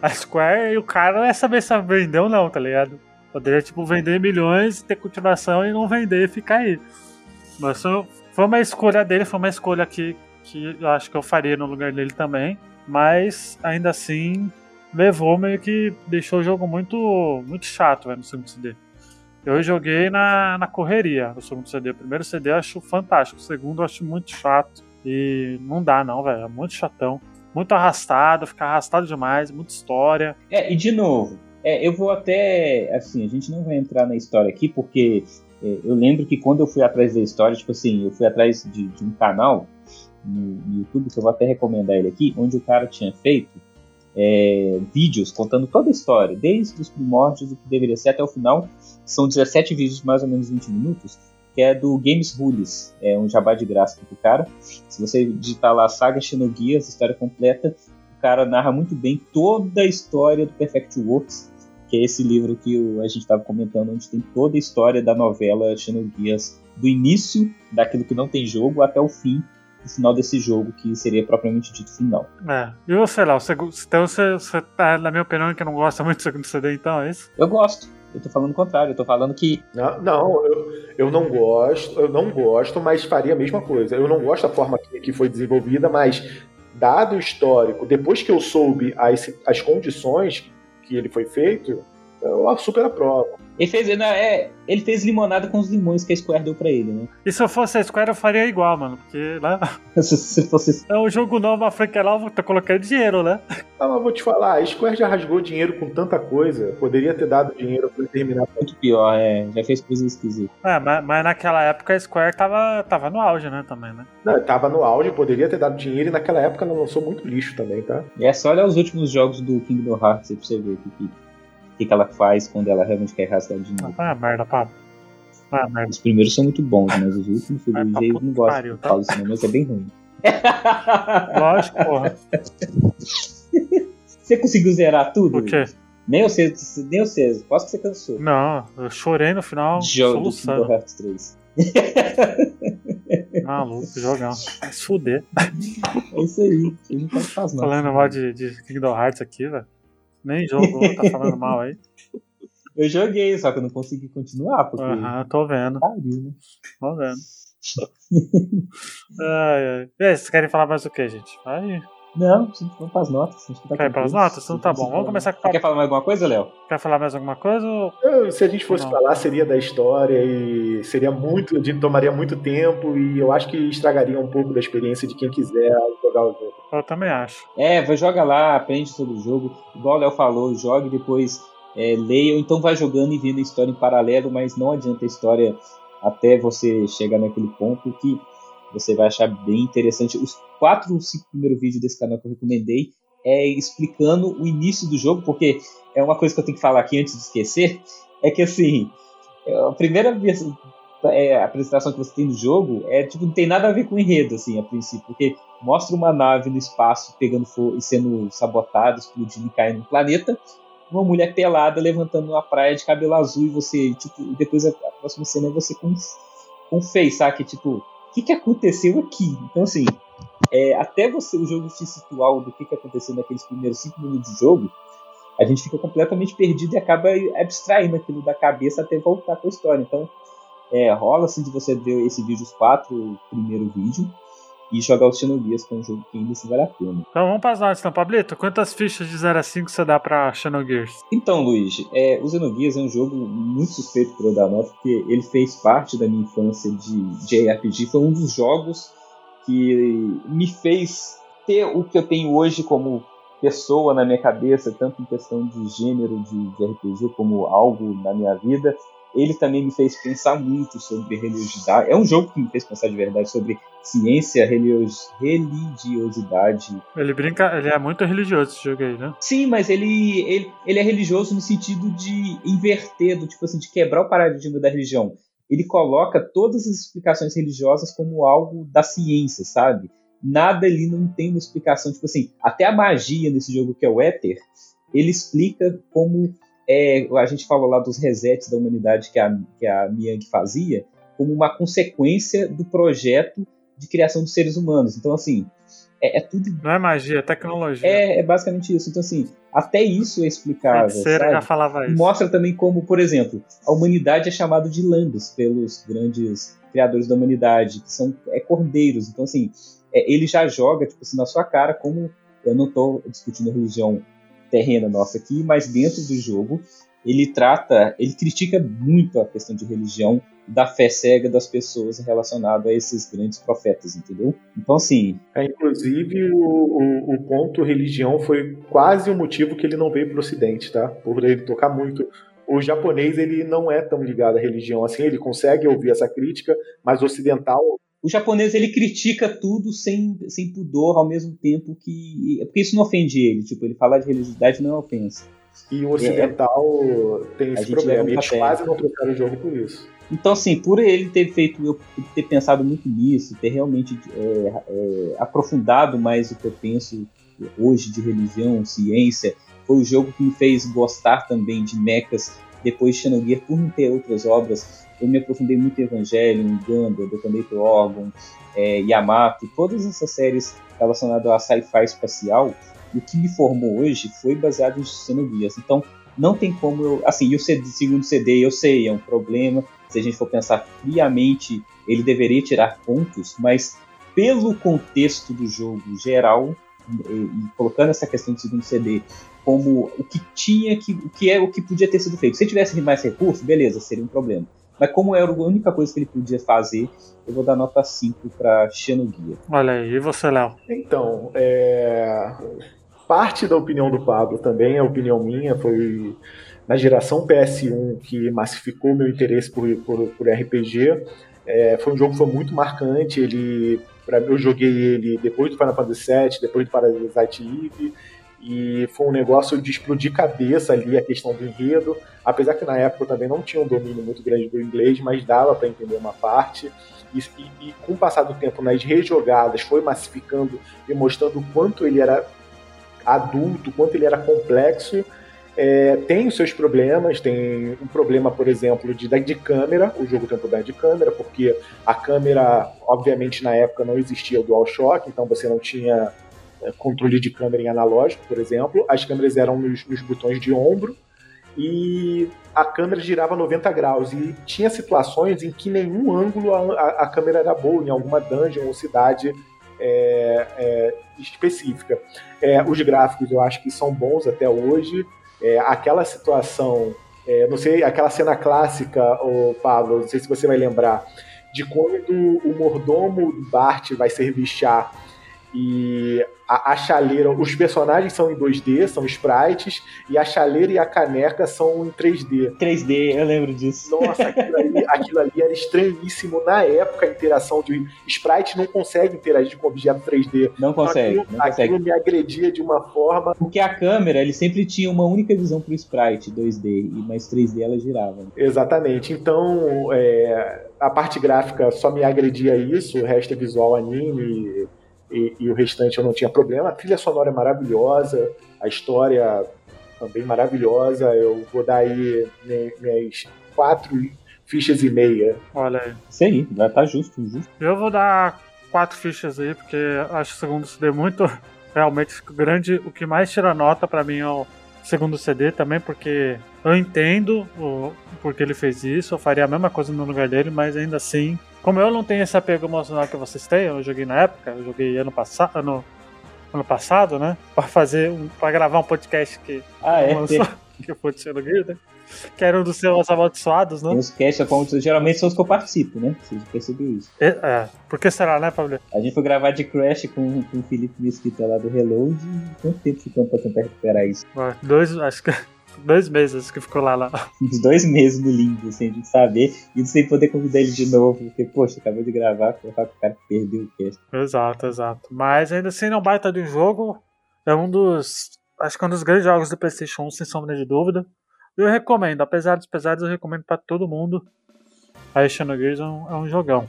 a Square e o cara não ia saber se vendeu ou não, tá ligado? Poderia, tipo, vender milhões, ter continuação e não vender e ficar aí. Mas foi- uma escolha dele, foi uma escolha que, que eu acho que eu faria no lugar dele também. Mas ainda assim, levou meio que deixou o jogo muito, muito chato velho, no segundo CD. Eu joguei na, na correria no segundo CD. O primeiro CD eu acho fantástico, o segundo eu acho muito chato. E não dá, não, velho. É muito chatão. Muito arrastado, fica arrastado demais, muita história. É, e de novo, é, eu vou até. Assim, a gente não vai entrar na história aqui, porque eu lembro que quando eu fui atrás da história, tipo assim, eu fui atrás de, de um canal no, YouTube, que eu vou até recomendar ele aqui, onde o cara tinha feito é, vídeos contando toda a história, desde os primórdios, o que deveria ser até o final. São 17 vídeos de mais ou menos 20 minutos, que é do Games Rules, é um jabá de graça pro cara. Se você digitar lá Saga Xenogears, história completa, o cara narra muito bem toda a história do Perfect Works, que é esse livro que o- a gente estava comentando, onde tem toda a história da novela Xenogears, do início daquilo que não tem jogo até o fim, o final desse jogo, que seria propriamente dito final. É. E você, Léo? Você, então você, você tá, na minha opinião, que não gosta muito do segundo CD, então, é isso? Eu gosto. Eu tô falando o contrário, eu tô falando que Não, não eu, eu não gosto, eu não gosto, mas faria a mesma coisa. Eu não gosto da forma que, que foi desenvolvida, mas dado o histórico, depois que eu soube as, as condições que ele foi feito, eu super aprovo. ele fez, não, é, ele fez limonada com os limões que a Square deu pra ele, né? E se eu fosse a Square, eu faria igual, mano. Porque né, Se, se fosse é um jogo novo, uma franquia nova, tô colocando dinheiro, né? Ah, mas vou te falar, a Square já rasgou dinheiro com tanta coisa, poderia ter dado dinheiro pra ele terminar. muito pior, é, já fez coisas esquisitas. É, mas, mas naquela época a Square tava, tava no auge, né, também, né? Não, tava no auge, poderia ter dado dinheiro e naquela época ela lançou muito lixo também, tá? E é só olhar os últimos jogos do Kingdom Hearts aí pra você ver o que, que, que, que ela faz quando ela realmente quer rasgar dinheiro. Ah, merda, pá. Ah, merda. Os primeiros são muito bons, mas os últimos, Felipe, pra eu não gosto pariu, de tá? isso não, mas é bem ruim. Lógico, porra. Você conseguiu zerar tudo? O quê? Nem você, nem você, posso que você cansou. Não, eu chorei no final, Jogo do. Kingdom Hearts 3. Maluco, jogão. Vai se fuder. É isso aí, a gente pode fazer. Falando mal de, de Kingdom Hearts aqui, velho. Nem jogo, tá falando mal aí. Eu joguei, só que eu não consegui continuar, porque. Aham, tô vendo, Pariu, né? tô vendo. Ai, ai. E aí, vocês querem falar mais o que, gente? Vai. Não, vamos para as notas. a gente tá Quer ir pras tranquilo. notas? Então tá bom, vamos começar com- quer falar mais alguma coisa, Léo? Quer falar mais alguma coisa? ou- Eu, se a gente fosse Não. falar, seria da história e seria muito, a gente tomaria muito tempo e eu acho que estragaria um pouco da experiência de quem quiser jogar o jogo. Eu também acho. É, vai joga lá, aprende sobre o jogo. Igual o Léo falou, jogue depois é, leia, ou então vai jogando e vendo a história em paralelo, mas não adianta a história até você chegar naquele ponto que você vai achar bem interessante. Os quatro ou cinco primeiros vídeos desse canal que eu recomendei é explicando o início do jogo, porque é uma coisa que eu tenho que falar aqui antes de esquecer, é que assim, a primeira é, apresentação que você tem do jogo é tipo, não tem nada a ver com enredo, assim, a princípio, porque mostra uma nave no espaço pegando fogo e sendo sabotada, explodindo e caindo no planeta, uma mulher pelada levantando uma praia de cabelo azul e você, tipo, depois a, próxima cena é você com, com face, sabe? Tipo, o que, que aconteceu aqui? Então, assim, é, até você, o jogo te situar do que, que aconteceu naqueles primeiros cinco minutos de jogo, a gente fica completamente perdido e acaba abstraindo aquilo da cabeça até voltar com a história. Então, é, rola assim de você ver esse vídeo, os quatro primeiro vídeo, e jogar os Xenogears, que é um jogo que ainda se vale a pena. Então vamos para as notas, então, Pablito. Quantas fichas de 0 a 5 você dá para Xenogears? Então, Luiz, é, o Xenogears é um jogo muito suspeito para eu dar nota, porque ele fez parte da minha infância de, de RPG. Foi um dos jogos que me fez ter o que eu tenho hoje como pessoa na minha cabeça, tanto em questão de gênero de, de RPG como algo na minha vida ele também me fez pensar muito sobre religiosidade. É um jogo que me fez pensar de verdade sobre ciência, religiosidade. Ele brinca, ele é muito religioso esse jogo aí, né? Sim, mas ele, ele, ele é religioso no sentido de inverter, do tipo assim, de quebrar o paradigma da religião. Ele coloca todas as explicações religiosas como algo da ciência, sabe? Nada ali não tem uma explicação, tipo assim, até a magia nesse jogo que é o Éter, ele explica como é, a gente falou lá dos resets da humanidade que a, que a Miang fazia, como uma consequência do projeto de criação dos seres humanos. Então, assim, é, é tudo. Não é magia, é tecnologia. É, é, basicamente isso. Então, assim, até isso é explicável. Já falava isso. Mostra também como, por exemplo, a humanidade é chamada de lambos pelos grandes criadores da humanidade, que são é, cordeiros. Então, assim, é, ele já joga tipo assim, na sua cara como. Eu não estou discutindo religião terrena nossa aqui, mas dentro do jogo ele trata, ele critica muito a questão de religião, da fé cega das pessoas relacionada a esses grandes profetas, entendeu? Então, assim. É, inclusive, o, o, o, ponto religião foi quase o motivo que ele não veio para o Ocidente, tá? Por ele tocar muito. O japonês, ele não é tão ligado à religião assim, ele consegue ouvir essa crítica, mas o ocidental o japonês ele critica tudo sem, sem pudor ao mesmo tempo que. Porque isso não ofende ele. Tipo, ele falar de religiosidade não é ofensa. E o ocidental é, tem esse problema. Eles quase não trocaram o jogo por isso. Então, assim, por ele ter feito, eu ter pensado muito nisso, ter realmente é, é, aprofundado mais o que eu penso hoje de religião, ciência, foi o jogo que me fez gostar também de mechas depois de Xenogear, por não ter outras obras eu me aprofundei muito em Evangelion, Gundam, Detonator Orgon, é, Yamato, todas essas séries relacionadas a sci-fi espacial, o que me formou hoje foi baseado em Xenogears. Então, não tem como eu. Assim, e o CD, segundo CD, eu sei, é um problema. Se a gente for pensar friamente, ele deveria tirar pontos, mas pelo contexto do jogo geral, e, e colocando essa questão do segundo CD como o que tinha que. o que é o que podia ter sido feito. Se tivesse mais recursos, beleza, seria um problema. Mas como era a única coisa que ele podia fazer, eu vou dar nota 5 para Xenoguia. Olha aí, e você, Léo? Então, é... parte da opinião do Pablo também, a opinião minha, foi na geração PS1 que massificou meu interesse por, por, por RPG. É, foi um jogo que foi muito marcante. Ele, para eu joguei ele depois do Final Fantasy VII, depois do Parasite Eve, e foi um negócio de explodir cabeça ali a questão do enredo, apesar que na época eu também não tinha um domínio muito grande do inglês, mas dava para entender uma parte. E, e, e, com o passar do tempo nas rejogadas foi massificando e mostrando o quanto ele era adulto, o quanto ele era complexo. É, tem os seus problemas, tem um problema, por exemplo, de, de câmera, o jogo tem um problema de câmera, porque a câmera, obviamente, na época não existia o DualShock, então você não tinha é, controle de câmera em analógico, por exemplo. As câmeras eram nos, nos botões de ombro e a câmera girava 90 graus. E tinha situações em que nenhum ângulo a, a câmera era boa, em alguma dungeon ou cidade é, é, específica. É, os gráficos eu acho que são bons até hoje. É, aquela situação, é, não sei, aquela cena clássica, o Pablo, não sei se você vai lembrar, de quando o mordomo Bart vai servir chá e a, a, chaleira, os personagens são em 2D, são sprites, e a chaleira e a caneca são em 3D. 3D, eu lembro disso. Nossa, aquilo ali, aquilo ali era estranhíssimo. Na época, a interação de sprite não consegue interagir com objeto 3D. Não consegue. Aquilo, não aquilo me agredia de uma forma. Porque a câmera, ele sempre tinha uma única visão pro sprite 2D, mas 3D ela girava. Exatamente. Então, é, a parte gráfica só me agredia isso, o resto é visual, anime e, e, o restante eu não tinha problema. A trilha sonora é maravilhosa, a história também maravilhosa. Eu vou dar aí minhas quatro fichas e meia. Olha aí. Isso aí, vai estar tá justo, justo. Eu vou dar quatro fichas aí, porque acho o segundo CD muito realmente grande. O que mais tira nota para mim é o segundo CD também, porque eu entendo o porque ele fez isso, eu faria a mesma coisa no lugar dele, mas ainda assim como eu não tenho esse apego emocional que vocês têm, eu joguei na época, eu joguei ano passado, ano, ano passado, né? Pra fazer um, pra gravar um podcast que Ah, é? lançou, que de Xenogears, né? Que era um dos seus amaldiçoados, né? os cast, como geralmente são os que eu participo, né? Você percebeu isso. É, é. Por que será, né, Pablo? A gente foi gravar de Crash com, com o Felipe Mesquita lá do Reload. e Quanto tempo ficamos pra tentar recuperar isso? Ué, Dois, acho que dois meses que ficou lá. lá. Uns dois meses no limbo, sem a gente saber, e sem poder convidar ele de novo, porque, poxa, acabou de gravar, colocar com o cara que perdeu o cast. Exato, exato. Mas ainda assim, não baita de um jogo. É um dos. Acho que é um dos grandes jogos do PlayStation 1, sem sombra de dúvida. Eu recomendo, apesar dos pesares, eu recomendo pra todo mundo. A Xenogears é um, é um jogão.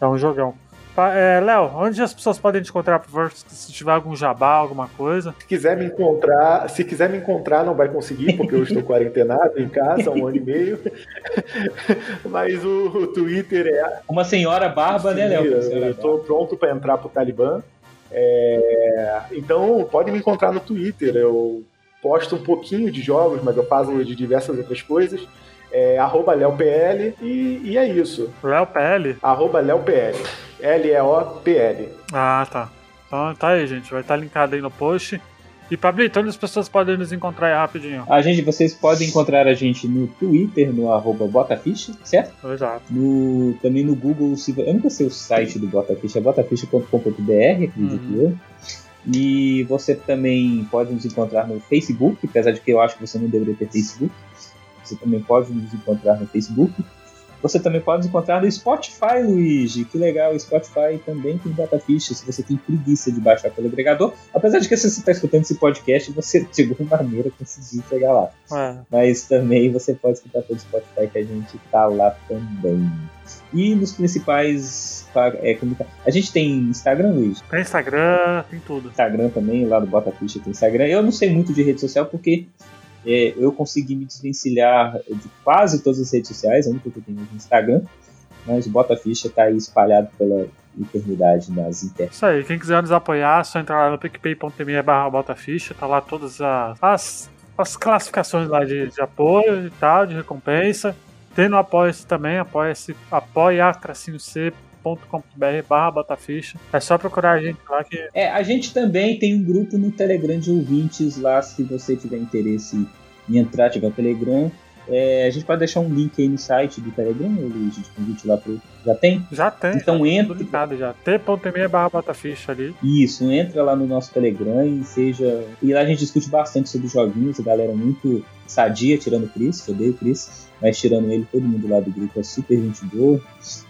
É um jogão. É, Léo, onde as pessoas podem te encontrar, por favor, se tiver algum jabá, alguma coisa? Se quiser me encontrar, se quiser me encontrar, não vai conseguir, porque eu estou quarentenado em casa há um ano e meio. Mas o, o Twitter é Uma senhora barba, né, Léo? Eu estou pronto para entrar pro Talibã. É, então pode me encontrar no Twitter. Eu posto um pouquinho de jogos, mas eu faço de diversas outras coisas. É, arroba LeoPL e, e é isso. Léo PL? Arroba LeoPL. L-E-O-P-L. Ah, tá. Então tá aí, gente. Vai estar linkado aí no post. E, Pablito, onde as pessoas podem nos encontrar aí rapidinho? A gente, vocês podem encontrar a gente no Twitter, no arroba Botaficha, certo? Exato. No, também no Google, se, eu nunca sei o site do Botaficha, é botaficha.com.br, acredito Uhum. eu. E você também pode nos encontrar no Facebook, apesar de que eu acho que você não deveria ter Facebook. Você também pode nos encontrar no Facebook. Você também pode encontrar no Spotify, Luigi. Que legal, o Spotify também tem Botaficha, se você tem preguiça de baixar pelo agregador. Apesar de que se você está escutando esse podcast, você de alguma maneira conseguiu chegar lá É. mas também você pode escutar pelo Spotify que a gente tá lá também. E nos principais. pa- É, comunica- a gente tem Instagram, Luiz. Tem Instagram, tem tudo. Instagram também, lá do Bota Ficha tem Instagram. Eu não sei muito de rede social porque é, eu consegui me desvencilhar de quase todas as redes sociais, a única que eu tenho é o Instagram. Mas Bota Ficha tá aí espalhado pela eternidade nas internet. Isso aí, quem quiser nos apoiar, é só entrar lá no picpay.me barra botaficha, tá lá todas as, as, as classificações lá de, de apoio e tal, de recompensa. Tem no Apoia-se também, apoia-se, apoia-c.com.br barra botaficha. É só procurar a gente lá que É, a gente também tem um grupo no Telegram de ouvintes lá, se você tiver interesse em entrar, tiver o Telegram. É, a gente pode deixar um link aí no site do Telegram, Luiz, de convite lá pro. Já tem? já tem. Então já, entra. tudo linkado já. t.me barra botaficha ali. Isso, entra lá no nosso Telegram e seja. E lá a gente discute bastante sobre joguinhos, a galera é muito sadia, tirando o Chris, que odeio o Chris, mas tirando ele, todo mundo lá do grupo é super gente boa.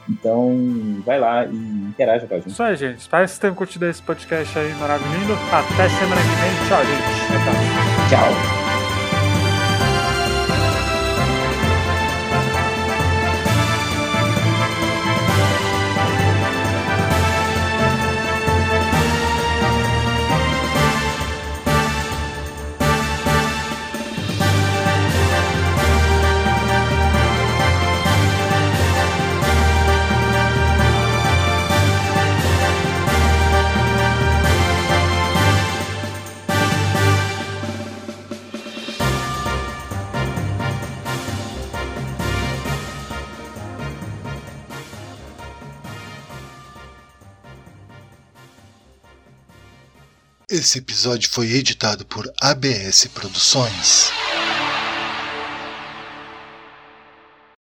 Então, vai lá e interaja com a gente. Isso aí, gente. Espero que vocês tenham curtido esse podcast aí maravilhoso. Até semana que vem. Tchau, gente. Tchau. Tchau! Esse episódio foi editado por ABS Produções.